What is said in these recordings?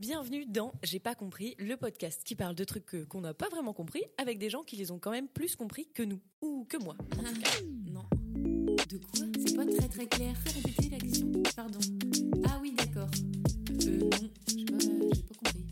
Bienvenue dans J'ai pas compris, le podcast qui parle de trucs qu'on n'a pas vraiment compris avec des gens qui les ont quand même plus compris que nous, ou que moi. Non. De quoi? C'est pas très très clair. Fais répéter la question. Pardon. Ah oui, d'accord. Euh, non, j'ai pas, pas compris.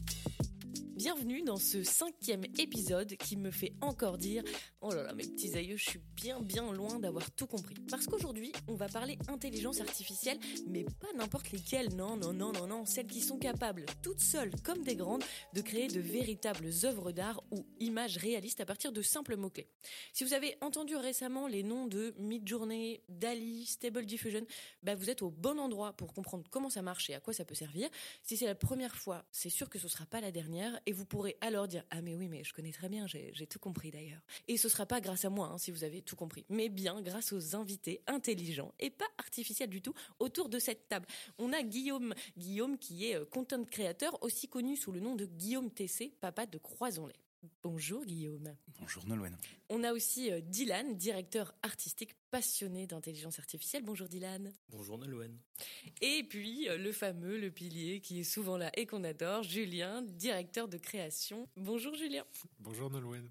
Bienvenue dans ce cinquième épisode qui me fait encore dire Oh là là, mes petits aïeux, je suis bien bien loin d'avoir tout compris. Parce qu'aujourd'hui, on va parler intelligence artificielle, mais pas n'importe lesquelles, non, non, non, non, non, celles qui sont capables, toutes seules comme des grandes, de créer de véritables œuvres d'art ou images réalistes à partir de simples mots-clés. Si vous avez entendu récemment les noms de Midjourney, DALI, Stable Diffusion, bah vous êtes au bon endroit pour comprendre comment ça marche et à quoi ça peut servir. Si c'est la première fois, c'est sûr que ce sera pas la dernière vous pourrez alors dire ah mais oui mais je connais très bien, j'ai tout compris d'ailleurs. Et ce sera pas grâce à moi hein, si vous avez tout compris, mais bien grâce aux invités intelligents et pas artificiels du tout autour de cette table. On a Guillaume, Guillaume qui est euh, content créateur, aussi connu sous le nom de Guillaume TC, papa de Croisons-les. Bonjour Guillaume. Bonjour Nolwenn. On a aussi euh, Dylan, directeur artistique passionné d'intelligence artificielle. Bonjour Dylan. Bonjour Nolwenn. Et puis euh, le fameux, le pilier qui est souvent là et qu'on adore, Julien, directeur de création. Bonjour Julien. Bonjour Nolwenn.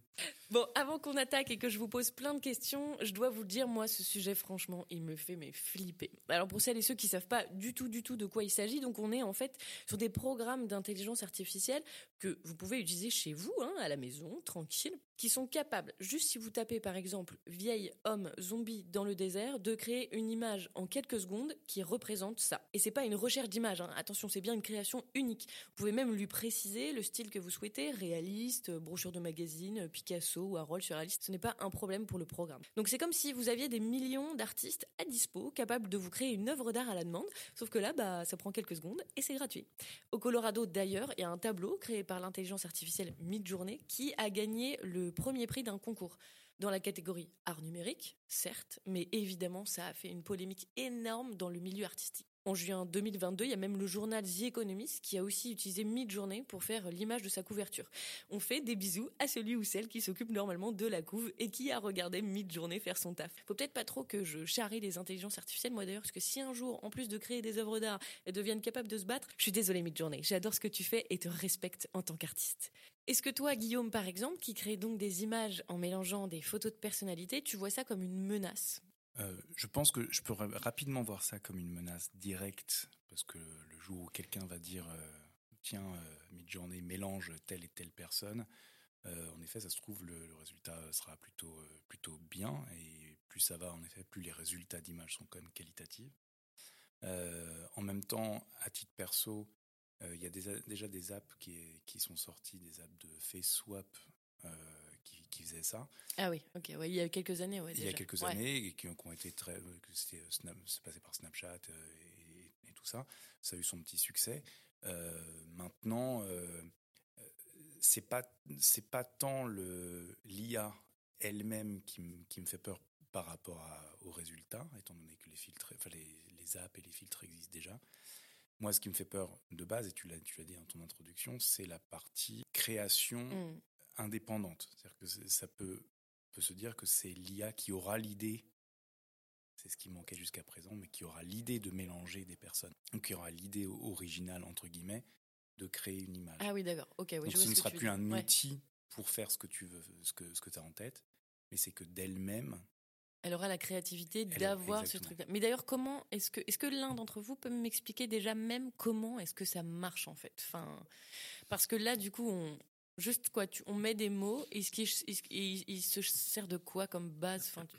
Bon, avant qu'on attaque et que je vous pose plein de questions, je dois vous le dire, moi, ce sujet, franchement, il me fait mais flipper. Alors pour celles et ceux qui savent pas du tout, du tout de quoi il s'agit, donc on est en fait sur des programmes d'intelligence artificielle que vous pouvez utiliser chez vous, hein, à la maison, tranquille, qui sont capables, juste si vous tapez par exemple vieille homme zombie dans le désert, de créer une image en quelques secondes qui représente ça. Et c'est pas une recherche d'image, hein. attention, c'est bien une création unique. Vous pouvez même lui préciser le style que vous souhaitez, réaliste, brochure de magazine, Picasso ou Harold surréaliste. Ce n'est pas un problème pour le programme. Donc c'est comme si vous aviez des millions d'artistes à dispo capables de vous créer une œuvre d'art à la demande, sauf que là, bah, ça prend quelques secondes et c'est gratuit. Au Colorado d'ailleurs, il y a un tableau créé par l'intelligence artificielle Midjourney qui a gagné le premier prix d'un concours dans la catégorie art numérique, certes, mais évidemment ça a fait une polémique énorme dans le milieu artistique. En juin 2022, il y a même le journal The Economist qui a aussi utilisé Midjourney pour faire l'image de sa couverture. On fait des bisous à celui ou celle qui s'occupe normalement de la couve et qui a regardé Midjourney faire son taf. Faut peut-être pas trop que je charrie les intelligences artificielles, moi d'ailleurs, parce que si un jour, en plus de créer des œuvres d'art, elles deviennent capables de se battre, je suis désolée Midjourney, j'adore ce que tu fais et te respecte en tant qu'artiste. Est-ce que toi, Guillaume, par exemple, qui crée donc des images en mélangeant des photos de personnalité, tu vois ça comme une menace? Euh, je pense que je peux ra- rapidement voir ça comme une menace directe, parce que le jour où quelqu'un va dire euh, tiens, euh, Midjourney mélange telle et telle personne, en effet, ça se trouve, le, résultat sera plutôt, plutôt bien, et plus ça va, en effet, plus les résultats d'image sont quand même qualitatifs. En même temps, à titre perso, il y a déjà des apps qui, qui sont sorties, des apps de face swap qui, faisaient ça. Ah oui, ok, ouais, il y a quelques années, ouais. il y a quelques Ouais. années et qui, ont- qui ont été très euh, c'était euh, c'est passé par Snapchat euh, et, et tout ça ça a eu son petit succès Euh, maintenant euh, c'est pas c'est pas tant le l'IA elle-même qui, me- qui me fait peur par rapport à- aux résultats étant donné que les filtres enfin les, les apps et les filtres existent déjà moi ce qui me fait peur de base et tu l'as tu l'as dit dans ton introduction c'est la partie création Mm. Indépendante. C'est-à-dire que ça peut, peut se dire que c'est l'IA qui aura l'idée, c'est ce qui manquait jusqu'à présent, mais qui aura l'idée de mélanger des personnes, ou qui aura l'idée originale, entre guillemets, de créer une image. Ah oui, d'accord, ok, oui, Donc je ce ne sera plus un Ouais. outil pour faire ce que tu veux, ce que, ce que tu as en tête, mais c'est que d'elle-même, Elle aura la créativité d'avoir ce truc-là. Mais d'ailleurs, comment est-ce que, est-ce que l'un d'entre vous peut m'expliquer déjà même comment est-ce que ça marche en fait? Enfin, parce que là, du coup, on juste quoi, tu, on met des mots. Et ce qui, il, se sert de quoi comme base Enfin, tu-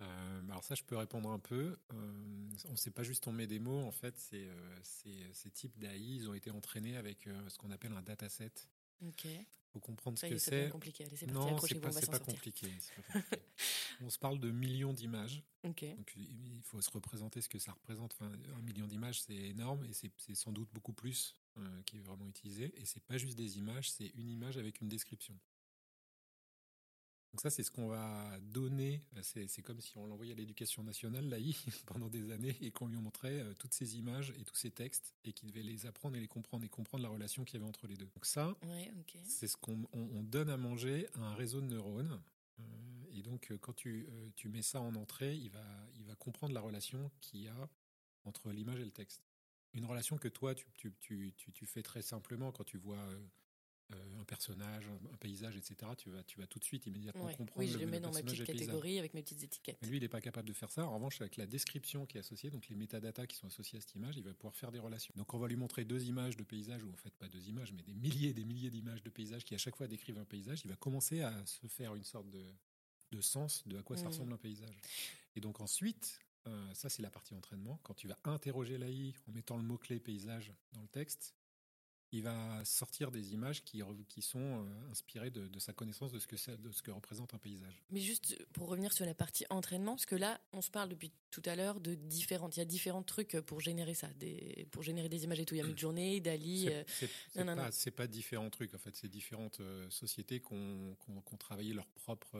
Euh, alors ça, je peux répondre un peu. Euh, on ne sait pas juste on met des mots. En fait, c'est, euh, ces types d'AI, ils ont été entraînés avec euh, ce qu'on appelle un dataset. ok. Il faut comprendre Ça ce que c'est. compliqué. Allez, c'est parti. Non, c'est pas, compliqué. c'est pas compliqué. on se parle de millions d'images. Ok. Donc il faut se représenter ce que ça représente. Enfin, un million d'images, c'est énorme et c'est sans doute beaucoup plus euh, qui est vraiment utilisé. Et c'est pas juste des images, c'est une image avec une description. Donc ça, c'est ce qu'on va donner. C'est c'est comme si on l'envoyait à l'éducation nationale, l'AI, pendant des années, et qu'on lui montrait euh, toutes ces images et tous ces textes, et qu'il devait les apprendre et les comprendre, et comprendre la relation qu'il y avait entre les deux. Donc ça, Ouais, c'est ce qu'on on- on donne à manger à un réseau de neurones. Euh, et donc, euh, quand tu, euh, tu mets ça en entrée, il va, il va comprendre la relation qu'il y a entre l'image et le texte. Une relation que toi, tu, tu, tu, tu, fais très simplement quand tu vois euh, un personnage, un, paysage, etc., tu vas, tu vas tout de suite immédiatement comprendre. Oui, je le, mets dans ma petite catégorie avec mes petites étiquettes. lui, il n'est pas capable de faire ça. En revanche, avec la description qui est associée, donc les métadatas qui sont associés à cette image, il va pouvoir faire des relations. Donc on va lui montrer deux images de paysage, ou en fait pas deux images, mais des milliers et des milliers d'images de paysages qui à chaque fois décrivent un paysage. Il va commencer à se faire une sorte de, de sens de à quoi ça mmh. ressemble un paysage. Et donc ensuite, euh, ça c'est la partie entraînement, quand tu vas interroger l'AI en mettant le mot-clé paysage dans le texte, il va sortir des images qui, qui sont euh, inspirées de, sa connaissance de ce, que de ce que représente un paysage. Mais juste pour revenir sur la partie entraînement, parce que là, on se parle depuis tout à l'heure de différentes, il y a différents trucs pour générer ça, des, pour générer des images et tout. Il y a Midjourney, Dali. C'est euh, pas, pas, différents trucs, en fait, c'est différentes euh, sociétés qui ont, travaillé leur propre.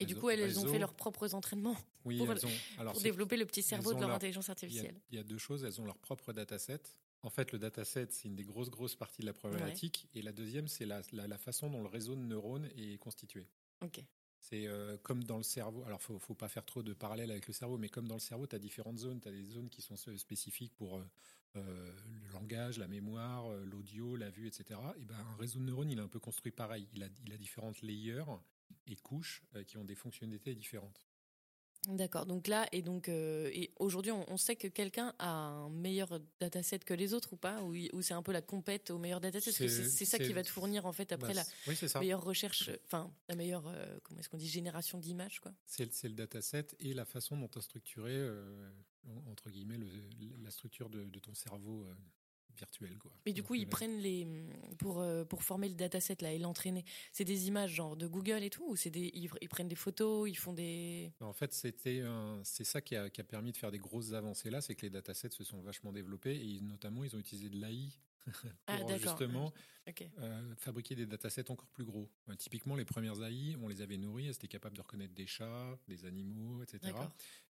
Et du coup, elles, ont fait leurs propres entraînements oui, pour, elles ont, alors développer le petit cerveau de leur, intelligence artificielle. Il y, a, deux choses, elles ont leur propre dataset en fait, le dataset, c'est une des grosses, grosses parties de la problématique. Et la deuxième, c'est la, la, façon dont le réseau de neurones est constitué. Ok. C'est euh, comme dans le cerveau. Alors, faut, faut pas faire trop de parallèles avec le cerveau, mais comme dans le cerveau, tu as différentes zones. Tu as des zones qui sont spécifiques pour euh, euh, le langage, la mémoire, l'audio, la vue, etc. Et ben, un réseau de neurones, il est un peu construit pareil. Il a, il a différentes layers et couches qui ont des fonctionnalités différentes. D'accord. Donc là, et donc, euh, et aujourd'hui, on, sait que quelqu'un a un meilleur dataset que les autres ou pas, ou, ou c'est un peu la compète au meilleur dataset? C'est ça qui va te fournir en fait après bah, la meilleure recherche, enfin la meilleure, euh, comment est-ce qu'on dit, génération d'images quoi. C'est le dataset et la façon dont tu as structuré euh, entre guillemets la structure de, de ton cerveau virtuel quoi. Mais du coup, ils prennent les pour euh, pour former le dataset là et l'entraîner. C'est des images genre de Google et tout ou c'est des ils, prennent des photos, ils font des En fait, c'était c'est ça qui a, qui a, permis de faire des grosses avancées là, c'est que les datasets se sont vachement développés et notamment ils ont utilisé de l'AI ah, pour justement euh, fabriquer des datasets encore plus gros. typiquement, les premières AI, on les avait nourries, elles étaient capables de reconnaître des chats, des animaux, etc.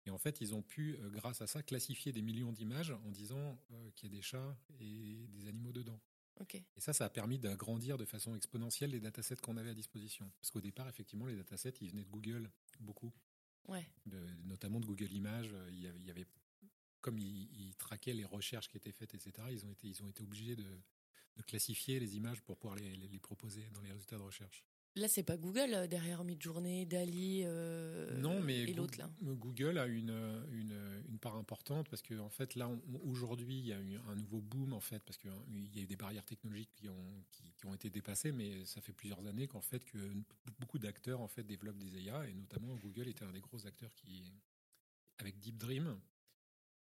Et en fait, ils ont pu, euh, grâce à ça, classifier des millions d'images en disant euh, qu'il y a des chats et des animaux dedans. Et ça, ça a permis d'agrandir de façon exponentielle les datasets qu'on avait à disposition. Parce qu'au départ, effectivement, les datasets, ils venaient de Google, beaucoup. Ouais. notamment de Google Images. Il y avait, il y avait comme ils, traquaient les recherches qui étaient faites, etc., ils ont été, ils ont été obligés de, classifier les images pour pouvoir les, proposer dans les résultats de recherche. Là, c'est pas Google euh, derrière Midjourney, Dali euh, non, mais et l'autre là. Google a une, une, part importante parce que en fait là aujourd'hui il y a eu un nouveau boom en fait parce qu'il y a eu des barrières technologiques qui ont qui, ont été dépassées, mais ça fait plusieurs années qu'en fait que beaucoup d'acteurs en fait développent des IA et notamment Google était un des gros acteurs qui avec Deep Dream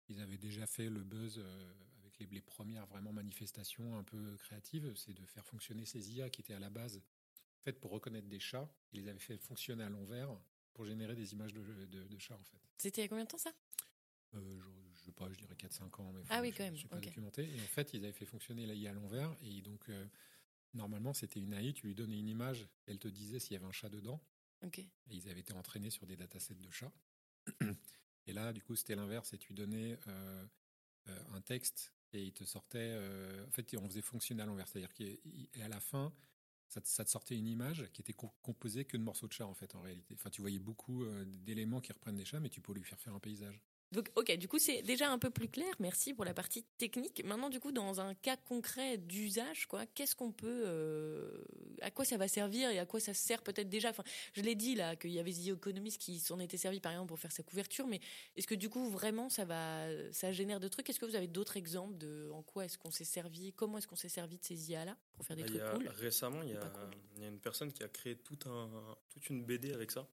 ils avaient déjà fait le buzz euh, avec les, premières vraiment manifestations un peu créatives, c'est de faire fonctionner ces IA qui étaient à la base faites pour reconnaître des chats. Ils les avaient fait fonctionner à l'envers pour générer des images de, chats en fait. C'était il y a combien de temps ça? Euh, je, je, sais pas, je dirais 4-5 ans, mais ah oui, quand même. je suis pas documenté. Et en fait, ils avaient fait fonctionner l'AI à l'envers, et donc euh, normalement, c'était une AI, tu lui donnais une image, elle te disait s'il y avait un chat dedans. Et ils avaient été entraînés sur des datasets de chats. Et là, du coup, c'était l'inverse. Et tu donnais euh, euh, un texte et il te sortait. Euh, en fait, on faisait fonctionner à l'envers. C'est-à-dire qu'à la fin, ça te, ça te, sortait une image qui était composée que de morceaux de chat, en fait, en réalité. Enfin, tu voyais beaucoup d'éléments qui reprennent des chats, mais tu peux lui faire faire un paysage. Donc, ok, du coup, c'est déjà un peu plus clair. Merci pour la partie technique. Maintenant, du coup, dans un cas concret d'usage, quoi, qu'est-ce qu'on peut, euh, à quoi ça va servir et à quoi ça sert peut-être déjà? Enfin, je l'ai dit là qu'il y avait The Economist qui s'en était servi par exemple pour faire sa couverture, mais est-ce que du coup vraiment ça va, ça génère de trucs? Est-ce que vous avez d'autres exemples de en quoi est-ce qu'on s'est servi Comment est-ce qu'on s'est servi de ces IA là pour faire des bah, trucs cool? Récemment, il y, a, il y, a, une personne qui a créé tout un, toute une BD avec ça.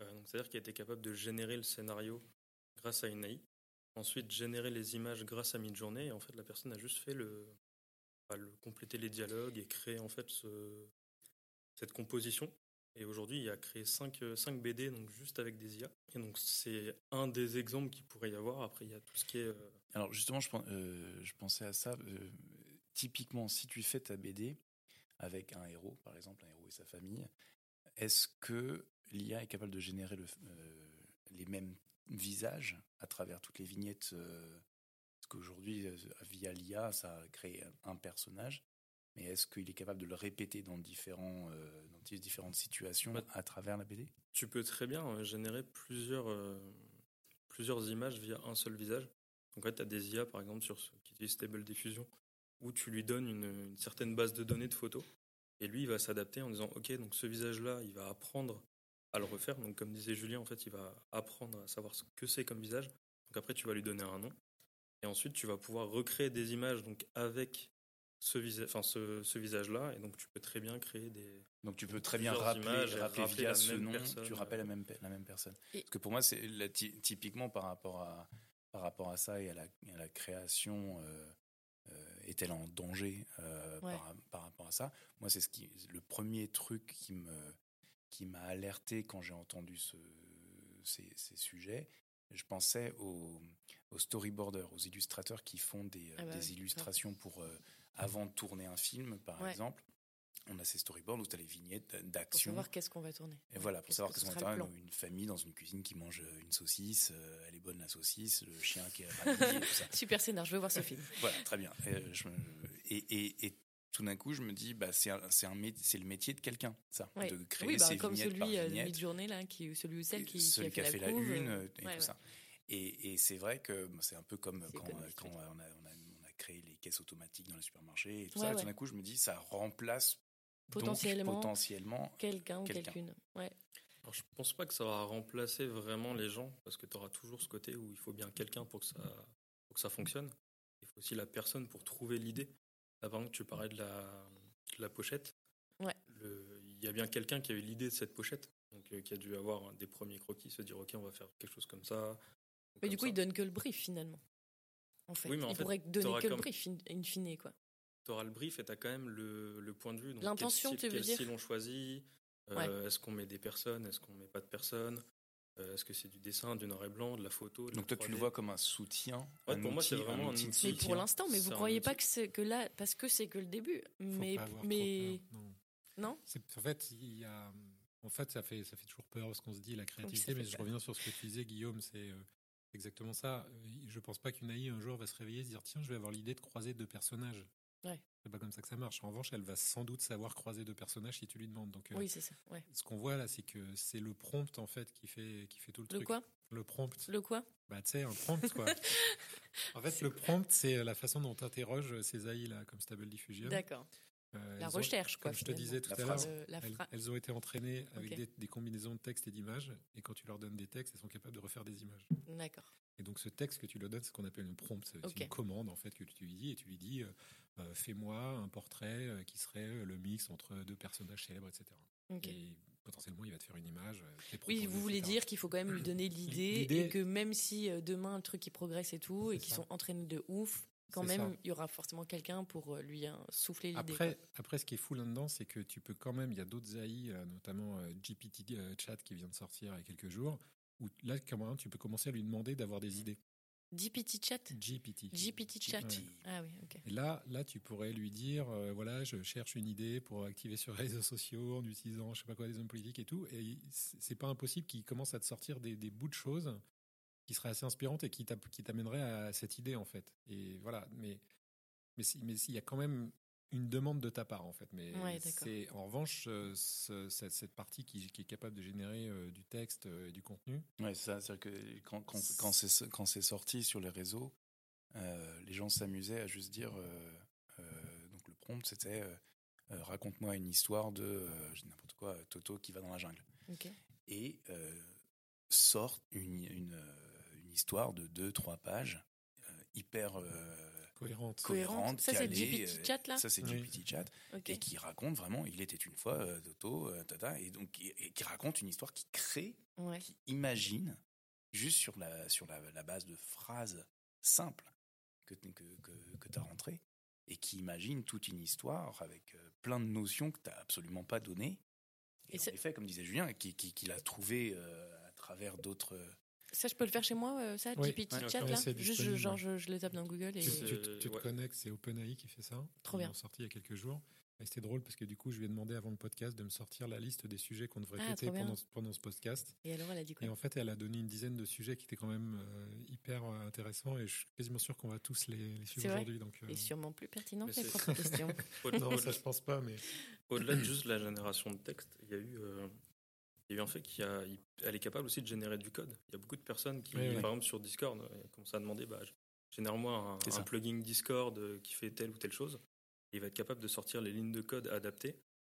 Euh, c'est-à-dire qu'il a été capable de générer le scénario grâce à une AI. Ensuite, générer les images grâce à Midjourney. Et en fait, la personne a juste fait le, bah, compléter les dialogues et créer en fait ce, cette composition. Et aujourd'hui, il a créé 5, 5 BD donc juste avec des IA. Et donc c'est un des exemples qu'il pourrait y avoir. Après, il y a tout ce qui est. Euh, Alors justement, je, euh, je, pensais à ça. Euh, typiquement, si tu fais ta BD avec un héros, par exemple, un héros et sa famille, est-ce que l'IA est capable de générer le, les mêmes visage à travers toutes les vignettes. Euh, parce qu'aujourd'hui, euh, via l'IA, ça crée un personnage. Mais est-ce qu'il est capable de le répéter dans, différents, euh, dans différentes situations bah, à travers la BD Tu peux très bien générer plusieurs, plusieurs images via un seul visage. Donc, en fait, tu as des IA, par exemple, sur, qui utilise Stable Diffusion, où tu lui donnes une, une certaine base de données de photos. Et lui, il va s'adapter en disant, OK, donc ce visage-là, il va apprendre à le refaire. Donc, comme disait Julien, en fait, il va apprendre à savoir ce que c'est comme visage. Donc, après, tu vas lui donner un nom. Et ensuite, tu vas pouvoir recréer des images donc, avec ce, visa enfin, ce, ce visage-là. Et donc, tu peux très bien créer des. Donc tu peux très bien rappeler, rappeler rappeler via ce nom, personne. tu rappelles la même, pe- la même personne. Et- Parce que pour moi, c'est typiquement par rapport à, par rapport à ça et à la, à la création, euh, euh, est-elle en danger euh, Ouais. par, par rapport à ça? Moi, c'est ce qui, le premier truc qui me, qui m'a alerté quand j'ai entendu ce, ces, ces sujets. Je pensais aux, aux storyboarders, aux illustrateurs qui font des, Ah bah des oui, illustrations pour euh, avant de tourner un film, par Ouais. exemple. On a ces storyboards où tu as les vignettes Pour d'action. savoir qu'est-ce qu'on va tourner. Et voilà, pour savoir que qu'est-ce ce qu'on va plan. une famille dans une cuisine qui mange euh, une saucisse, euh, elle est bonne la saucisse, le chien qui est ravi et tout ça. Super scénar, je veux voir ce film. Voilà, très bien. Et, je me- et, et- et tout d'un coup, je me dis, bah, c'est le métier de quelqu'un, ça, Ouais. de créer Oui, bah, ces comme vignettes par celui euh, de vignette. mid-journée, là, qui, celui ou celle qui, celui qui a fait, la, la couve, une euh, euh, et ouais, tout ouais. ça. Et, et c'est vrai que bon, c'est un peu comme quand, oui. on, a, on, a, on a créé les caisses automatiques dans les supermarchés et tout Ouais, ça. ouais. Tout d'un coup, je me dis, ça remplace donc, Potentiellement. potentiellement Quelqu'un ou Quelqu'un. quelqu'une. Ouais. Alors, je pense pas que ça va remplacer vraiment les gens, parce que tu auras toujours ce côté où il faut bien quelqu'un pour que ça, pour que ça fonctionne. Il faut aussi la personne pour trouver l'idée. Là, par exemple, tu parlais de la, de la pochette. Ouais. Le- Il y a bien quelqu'un qui a eu l'idée de cette pochette, donc euh, qui a dû avoir des premiers croquis, se dire ok, on va faire quelque chose comme ça. Mais comme du coup, ça. il donne que le brief finalement. En fait, Oui, mais en il fait, pourrait donner t'auras que le brief in, in fine, quoi. tu auras le brief et tu as quand même le, le point de vue. L'intention, quel tu veux quel dire style on choisit euh, Est-ce qu'on met des personnes Est-ce qu'on met pas de personnes Euh, Est-ce que c'est du dessin, du noir et blanc, de la photo de Donc la toi, tu le 3D? vois comme un soutien. Ouais, un pour moi, c'est vraiment un outil de outil. Mais soutien. pour l'instant, mais vous un croyez pas outil. que c'est que là, parce que c'est que le début. Faut Mais, pas avoir trop peur, non. non. En fait, il y a, en fait, ça fait, ça fait toujours peur ce qu'on se dit, la créativité. mais je reviens sur ce que tu disais, Guillaume, c'est euh, exactement ça. Euh, Je pense pas qu'une AI un jour va se réveiller et se dire tiens, je vais avoir l'idée de croiser deux personnages. Ouais. C'est pas comme ça que ça marche. En revanche, elle va sans doute savoir croiser deux personnages si tu lui demandes. Donc, euh, Oui, c'est ça. Ouais. ce qu'on voit là, c'est que c'est le prompt en fait qui fait, qui fait tout le, Le truc. quoi? Le prompt. Le quoi? Bah, tu sais, un prompt, quoi. en fait, le prompt, c'est la façon dont tu interroges ces AI là, comme Stable Diffusion. D'accord. Euh, La ont- recherche, quoi. comme je te disais tout La à l'heure, elles, ont été entraînées avec des, des combinaisons de texte et d'images, et quand tu leur donnes des textes, elles sont capables de refaire des images. D'accord. Et donc ce texte que tu leur donnes, c'est ce qu'on appelle une prompt, c'est une commande en fait que tu lui dis, et tu lui dis, euh, euh, fais-moi un portrait euh, qui serait le mix entre deux personnages célèbres, etc. Ok. Et potentiellement, il va te faire une image. Oui, vous voulez etc. dire qu'il faut quand même lui donner l'idée et que même si demain le truc il progresse et tout et qu'ils sont entraînés de ouf, quand même ça. il y aura forcément quelqu'un pour euh, lui hein, souffler l'idée. Après, après, ce qui est fou là-dedans, c'est que tu peux quand même, il y a d'autres AI, euh, notamment euh, GPT Chat qui vient de sortir il y a quelques jours, où là, quand même, tu peux commencer à lui demander d'avoir des idées. GPT chat? GPT. GPT chat. Ouais. Ah oui, ok. Et là, là, tu pourrais lui dire, euh, voilà, je cherche une idée pour activer sur les réseaux sociaux en utilisant, je sais pas quoi, des hommes politiques et tout. Et c'est c'est pas impossible qu'il commence à te sortir des, des bouts de choses qui seraient assez inspirantes et qui t'amèneraient à cette idée en fait. Et voilà, mais mais si- mais s'il y a quand même une demande de ta part en fait. Mais Ouais, c'est en revanche euh, ce- cette, cette partie qui, qui est capable de générer euh, du texte euh, et du contenu. Ouais, c'est ça. C'est-à-dire que quand, quand, quand c'est quand c'est sorti sur les réseaux, euh, les gens s'amusaient à juste dire. euh, euh, donc le prompt, c'était euh, euh, raconte-moi une histoire de euh, n'importe quoi, Toto qui va dans la jungle. Et euh, sort une, une, euh, une histoire de deux, trois pages, euh, hyper euh, Cohérente. Ça, c'est GPT euh, chat, là Ça, c'est Oui. GPT chat. Et qui raconte vraiment, il était une fois euh, Toto, euh, tata, et donc qui, et qui raconte une histoire qui crée Ouais. qui imagine, juste sur la, sur la, la base de phrases simples que, que, que, que tu as rentrées, et qui imagine toute une histoire avec euh, plein de notions que tu n'as absolument pas données. Et, Et en c'est- effet, comme disait Julien, qui, qui, qui l'a trouvé euh, à travers d'autres. Ça, je peux le faire chez moi, euh, ça, Oui. GPT Ouais, chat, là Juste, je, genre, je, je le tape dans Google et. Tu, tu te- tu te ouais. connectes, c'est OpenAI qui fait ça. Trop Ils bien. l'ont sorti il y a quelques jours. Et c'était drôle parce que du coup, je lui ai demandé avant le podcast de me sortir la liste des sujets qu'on devrait Ah, traiter pendant, ce- pendant ce podcast. Et alors, elle a dit quoi? Et en fait, elle a donné une dizaine de sujets qui étaient quand même euh, hyper euh, intéressants et je suis quasiment sûr qu'on va tous les, les suivre aujourd'hui. Donc, euh, Et sûrement plus pertinent que les propres questions. Non, ça je pense pas, mais Au-delà de juste la génération de texte, il y a eu, euh, il y a eu un fait qu'elle est capable aussi de générer du code. Il y a beaucoup de personnes qui, Oui, oui. par exemple sur Discord, euh, commencent à demander, bah, génère-moi un, un plugin Discord euh, qui fait telle ou telle chose. Et il va être capable de sortir les lignes de code adaptées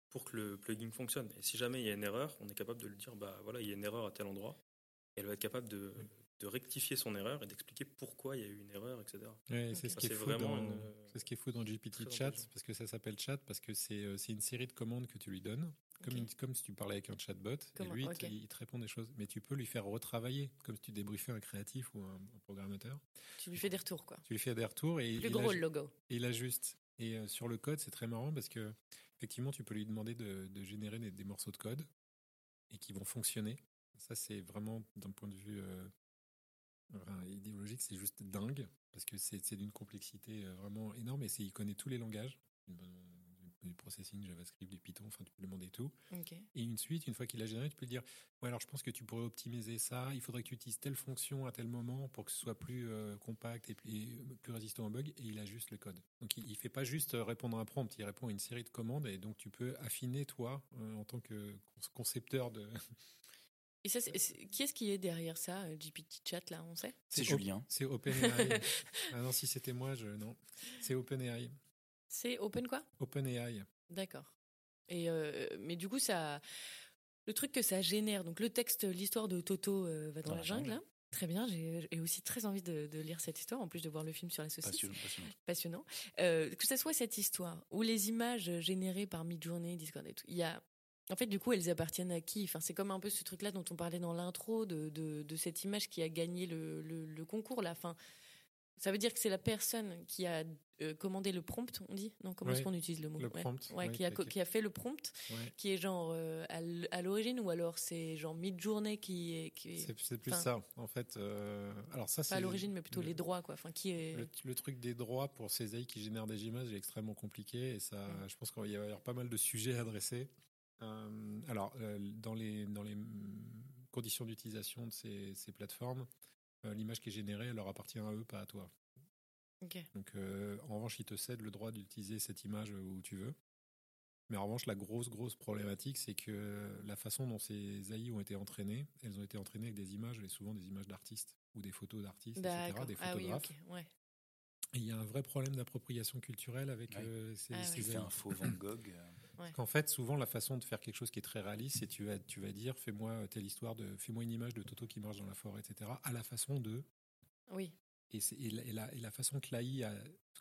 pour que le plugin fonctionne. Et si jamais il y a une erreur, on est capable de le dire, bah voilà, il y a une erreur à tel endroit. Et elle va être capable de, de rectifier son erreur et d'expliquer pourquoi il y a eu une erreur, etc. Ouais, c'est ce qui est fou dans, une- ce qui est fou dans GPT Chat, parce que ça s'appelle chat, parce que c'est euh, c'est une série de commandes que tu lui donnes, comme, si tu parlais avec un chatbot, Comment- et lui, il ok. te- il te répond des choses. Mais tu peux lui faire retravailler, comme si tu débriefais un créatif ou un, un programmateur. Tu lui fais des retours, quoi. Tu lui fais des retours et Plus il, gros le logo. et il ajuste. Et euh, sur le code, c'est très marrant parce que effectivement, tu peux lui demander de, de générer des, des morceaux de code et qui vont fonctionner. Ça, c'est vraiment d'un point de vue euh, enfin, idéologique, c'est juste dingue parce que c'est d'une complexité euh, vraiment énorme et il connaît tous les langages. Du, processing, JavaScript, du Python, enfin tu peux lui demander tout. Et une suite, une fois qu'il a généré, tu peux lui dire Ouais, alors je pense que tu pourrais optimiser ça. Il faudrait que tu utilises telle fonction à tel moment pour que ce soit plus euh, compact et plus, et plus résistant aux bugs. Et il ajuste le code. Donc il, il fait pas juste euh, répondre à un prompt, il répond à une série de commandes. Et donc tu peux affiner, toi, euh, en tant que concepteur de. Et ça, c'est- c'est- qui est-ce qui est derrière ça, GPT Chat, là, on sait? C'est Julien. C'est OpenAI. ah non, si c'était moi, je. Non. C'est OpenAI. C'est Open quoi? OpenAI. D'accord. Et euh, mais du coup, ça, le truc que ça génère, donc le texte, l'histoire de Toto euh, va dans, la jungle. là. Très bien, j'ai j'ai aussi très envie de, de lire cette histoire, en plus de voir le film sur la saucisse. Passionnant, passionnant. Passionnant. Euh, que ce soit cette histoire ou les images générées par Midjourney, Discord et tout, il y a. En fait, du coup, elles appartiennent à qui? Enfin, C'est comme un peu ce truc-là dont on parlait dans l'intro, de, de, de cette image qui a gagné le, le, le concours. Là. Enfin, ça veut dire que c'est la personne qui a euh, commandé le prompt, on dit Non, comment est-ce qu'on utilise le mot le Ouais. prompt, Ouais, qui, a, qui fait le prompt, qui est genre euh, à l'origine, ou alors c'est genre Midjourney qui est. Qui est C'est plus ça, en fait. euh, alors ça, pas à l'origine, mais plutôt le- les droits, quoi. Enfin, qui est. Le, le truc des droits pour ces AI qui génèrent des images est extrêmement compliqué et ça, je pense qu'il va y avoir pas mal de sujets à adresser. Alors, dans les, dans les mm, conditions d'utilisation de ces, ces plateformes, l'image qui est générée, elle leur appartient à eux, pas à toi. Donc, euh, en revanche, ils te cèdent le droit d'utiliser cette image où tu veux. Mais en revanche, la grosse, grosse problématique, c'est que la façon dont ces AI ont été entraînées, elles ont été entraînées avec des images, et souvent des images d'artistes, ou des photos d'artistes, etc., des Ah oui, photographes. ok. Ouais. Et il y a un vrai problème d'appropriation culturelle avec Ouais. euh, ces, Ah ces oui. AI. un faux Van Gogh. Euh, En fait, souvent, la façon de faire quelque chose qui est très réaliste, c'est tu vas, tu vas dire, fais-moi telle histoire de, fais-moi une image de Toto qui marche dans la forêt, etc., à la façon de. Oui. Et, c'est- et la, et la- et la façon que l'AI, a-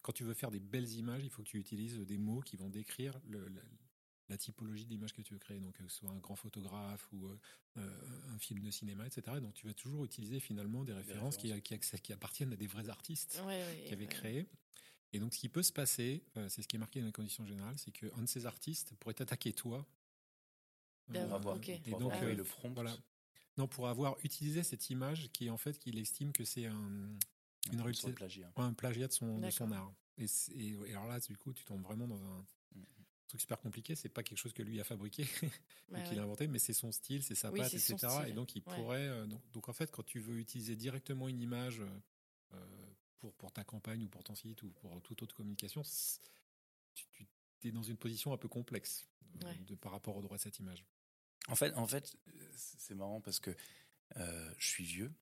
quand tu veux faire des belles images, il faut que tu utilises des mots qui vont décrire le- la, la typologie de l'image que tu veux créer. Donc, que ce soit un grand photographe ou euh, euh, un film de cinéma, etc. Donc, tu vas toujours utiliser finalement des références, Qui, qui, qui appartiennent à des vrais artistes Ouais, ouais, qui ouais. créé. Et donc, ce qui peut se passer, euh, c'est ce qui est marqué dans les conditions générales, c'est qu'un de ces artistes pourrait t'attaquer toi. Pour avoir, ok. pour Et avoir donc, envoyé euh, le prompt. Voilà. Non, pour avoir utilisé cette image qui, en fait, qu'il estime que c'est un, une Une réussite- plagiat. un plagiat de son, de son D'accord. art. Et, c'est- et- et alors là, du coup, tu tombes vraiment dans un Mm. truc super compliqué. C'est pas quelque chose que lui a fabriqué ou Ouais, qu'il a inventé, mais c'est son style, c'est sa Oui, patte, etc. Et donc, il Ouais. pourrait. euh, donc, donc, en fait, quand tu veux utiliser directement une image euh, pour, pour ta campagne ou pour ton site ou pour toute autre communication, tu, tu es dans une position un peu complexe euh, Ouais. de, par rapport au droit de cette image. En fait, en fait, c'est marrant parce que euh, je suis vieux.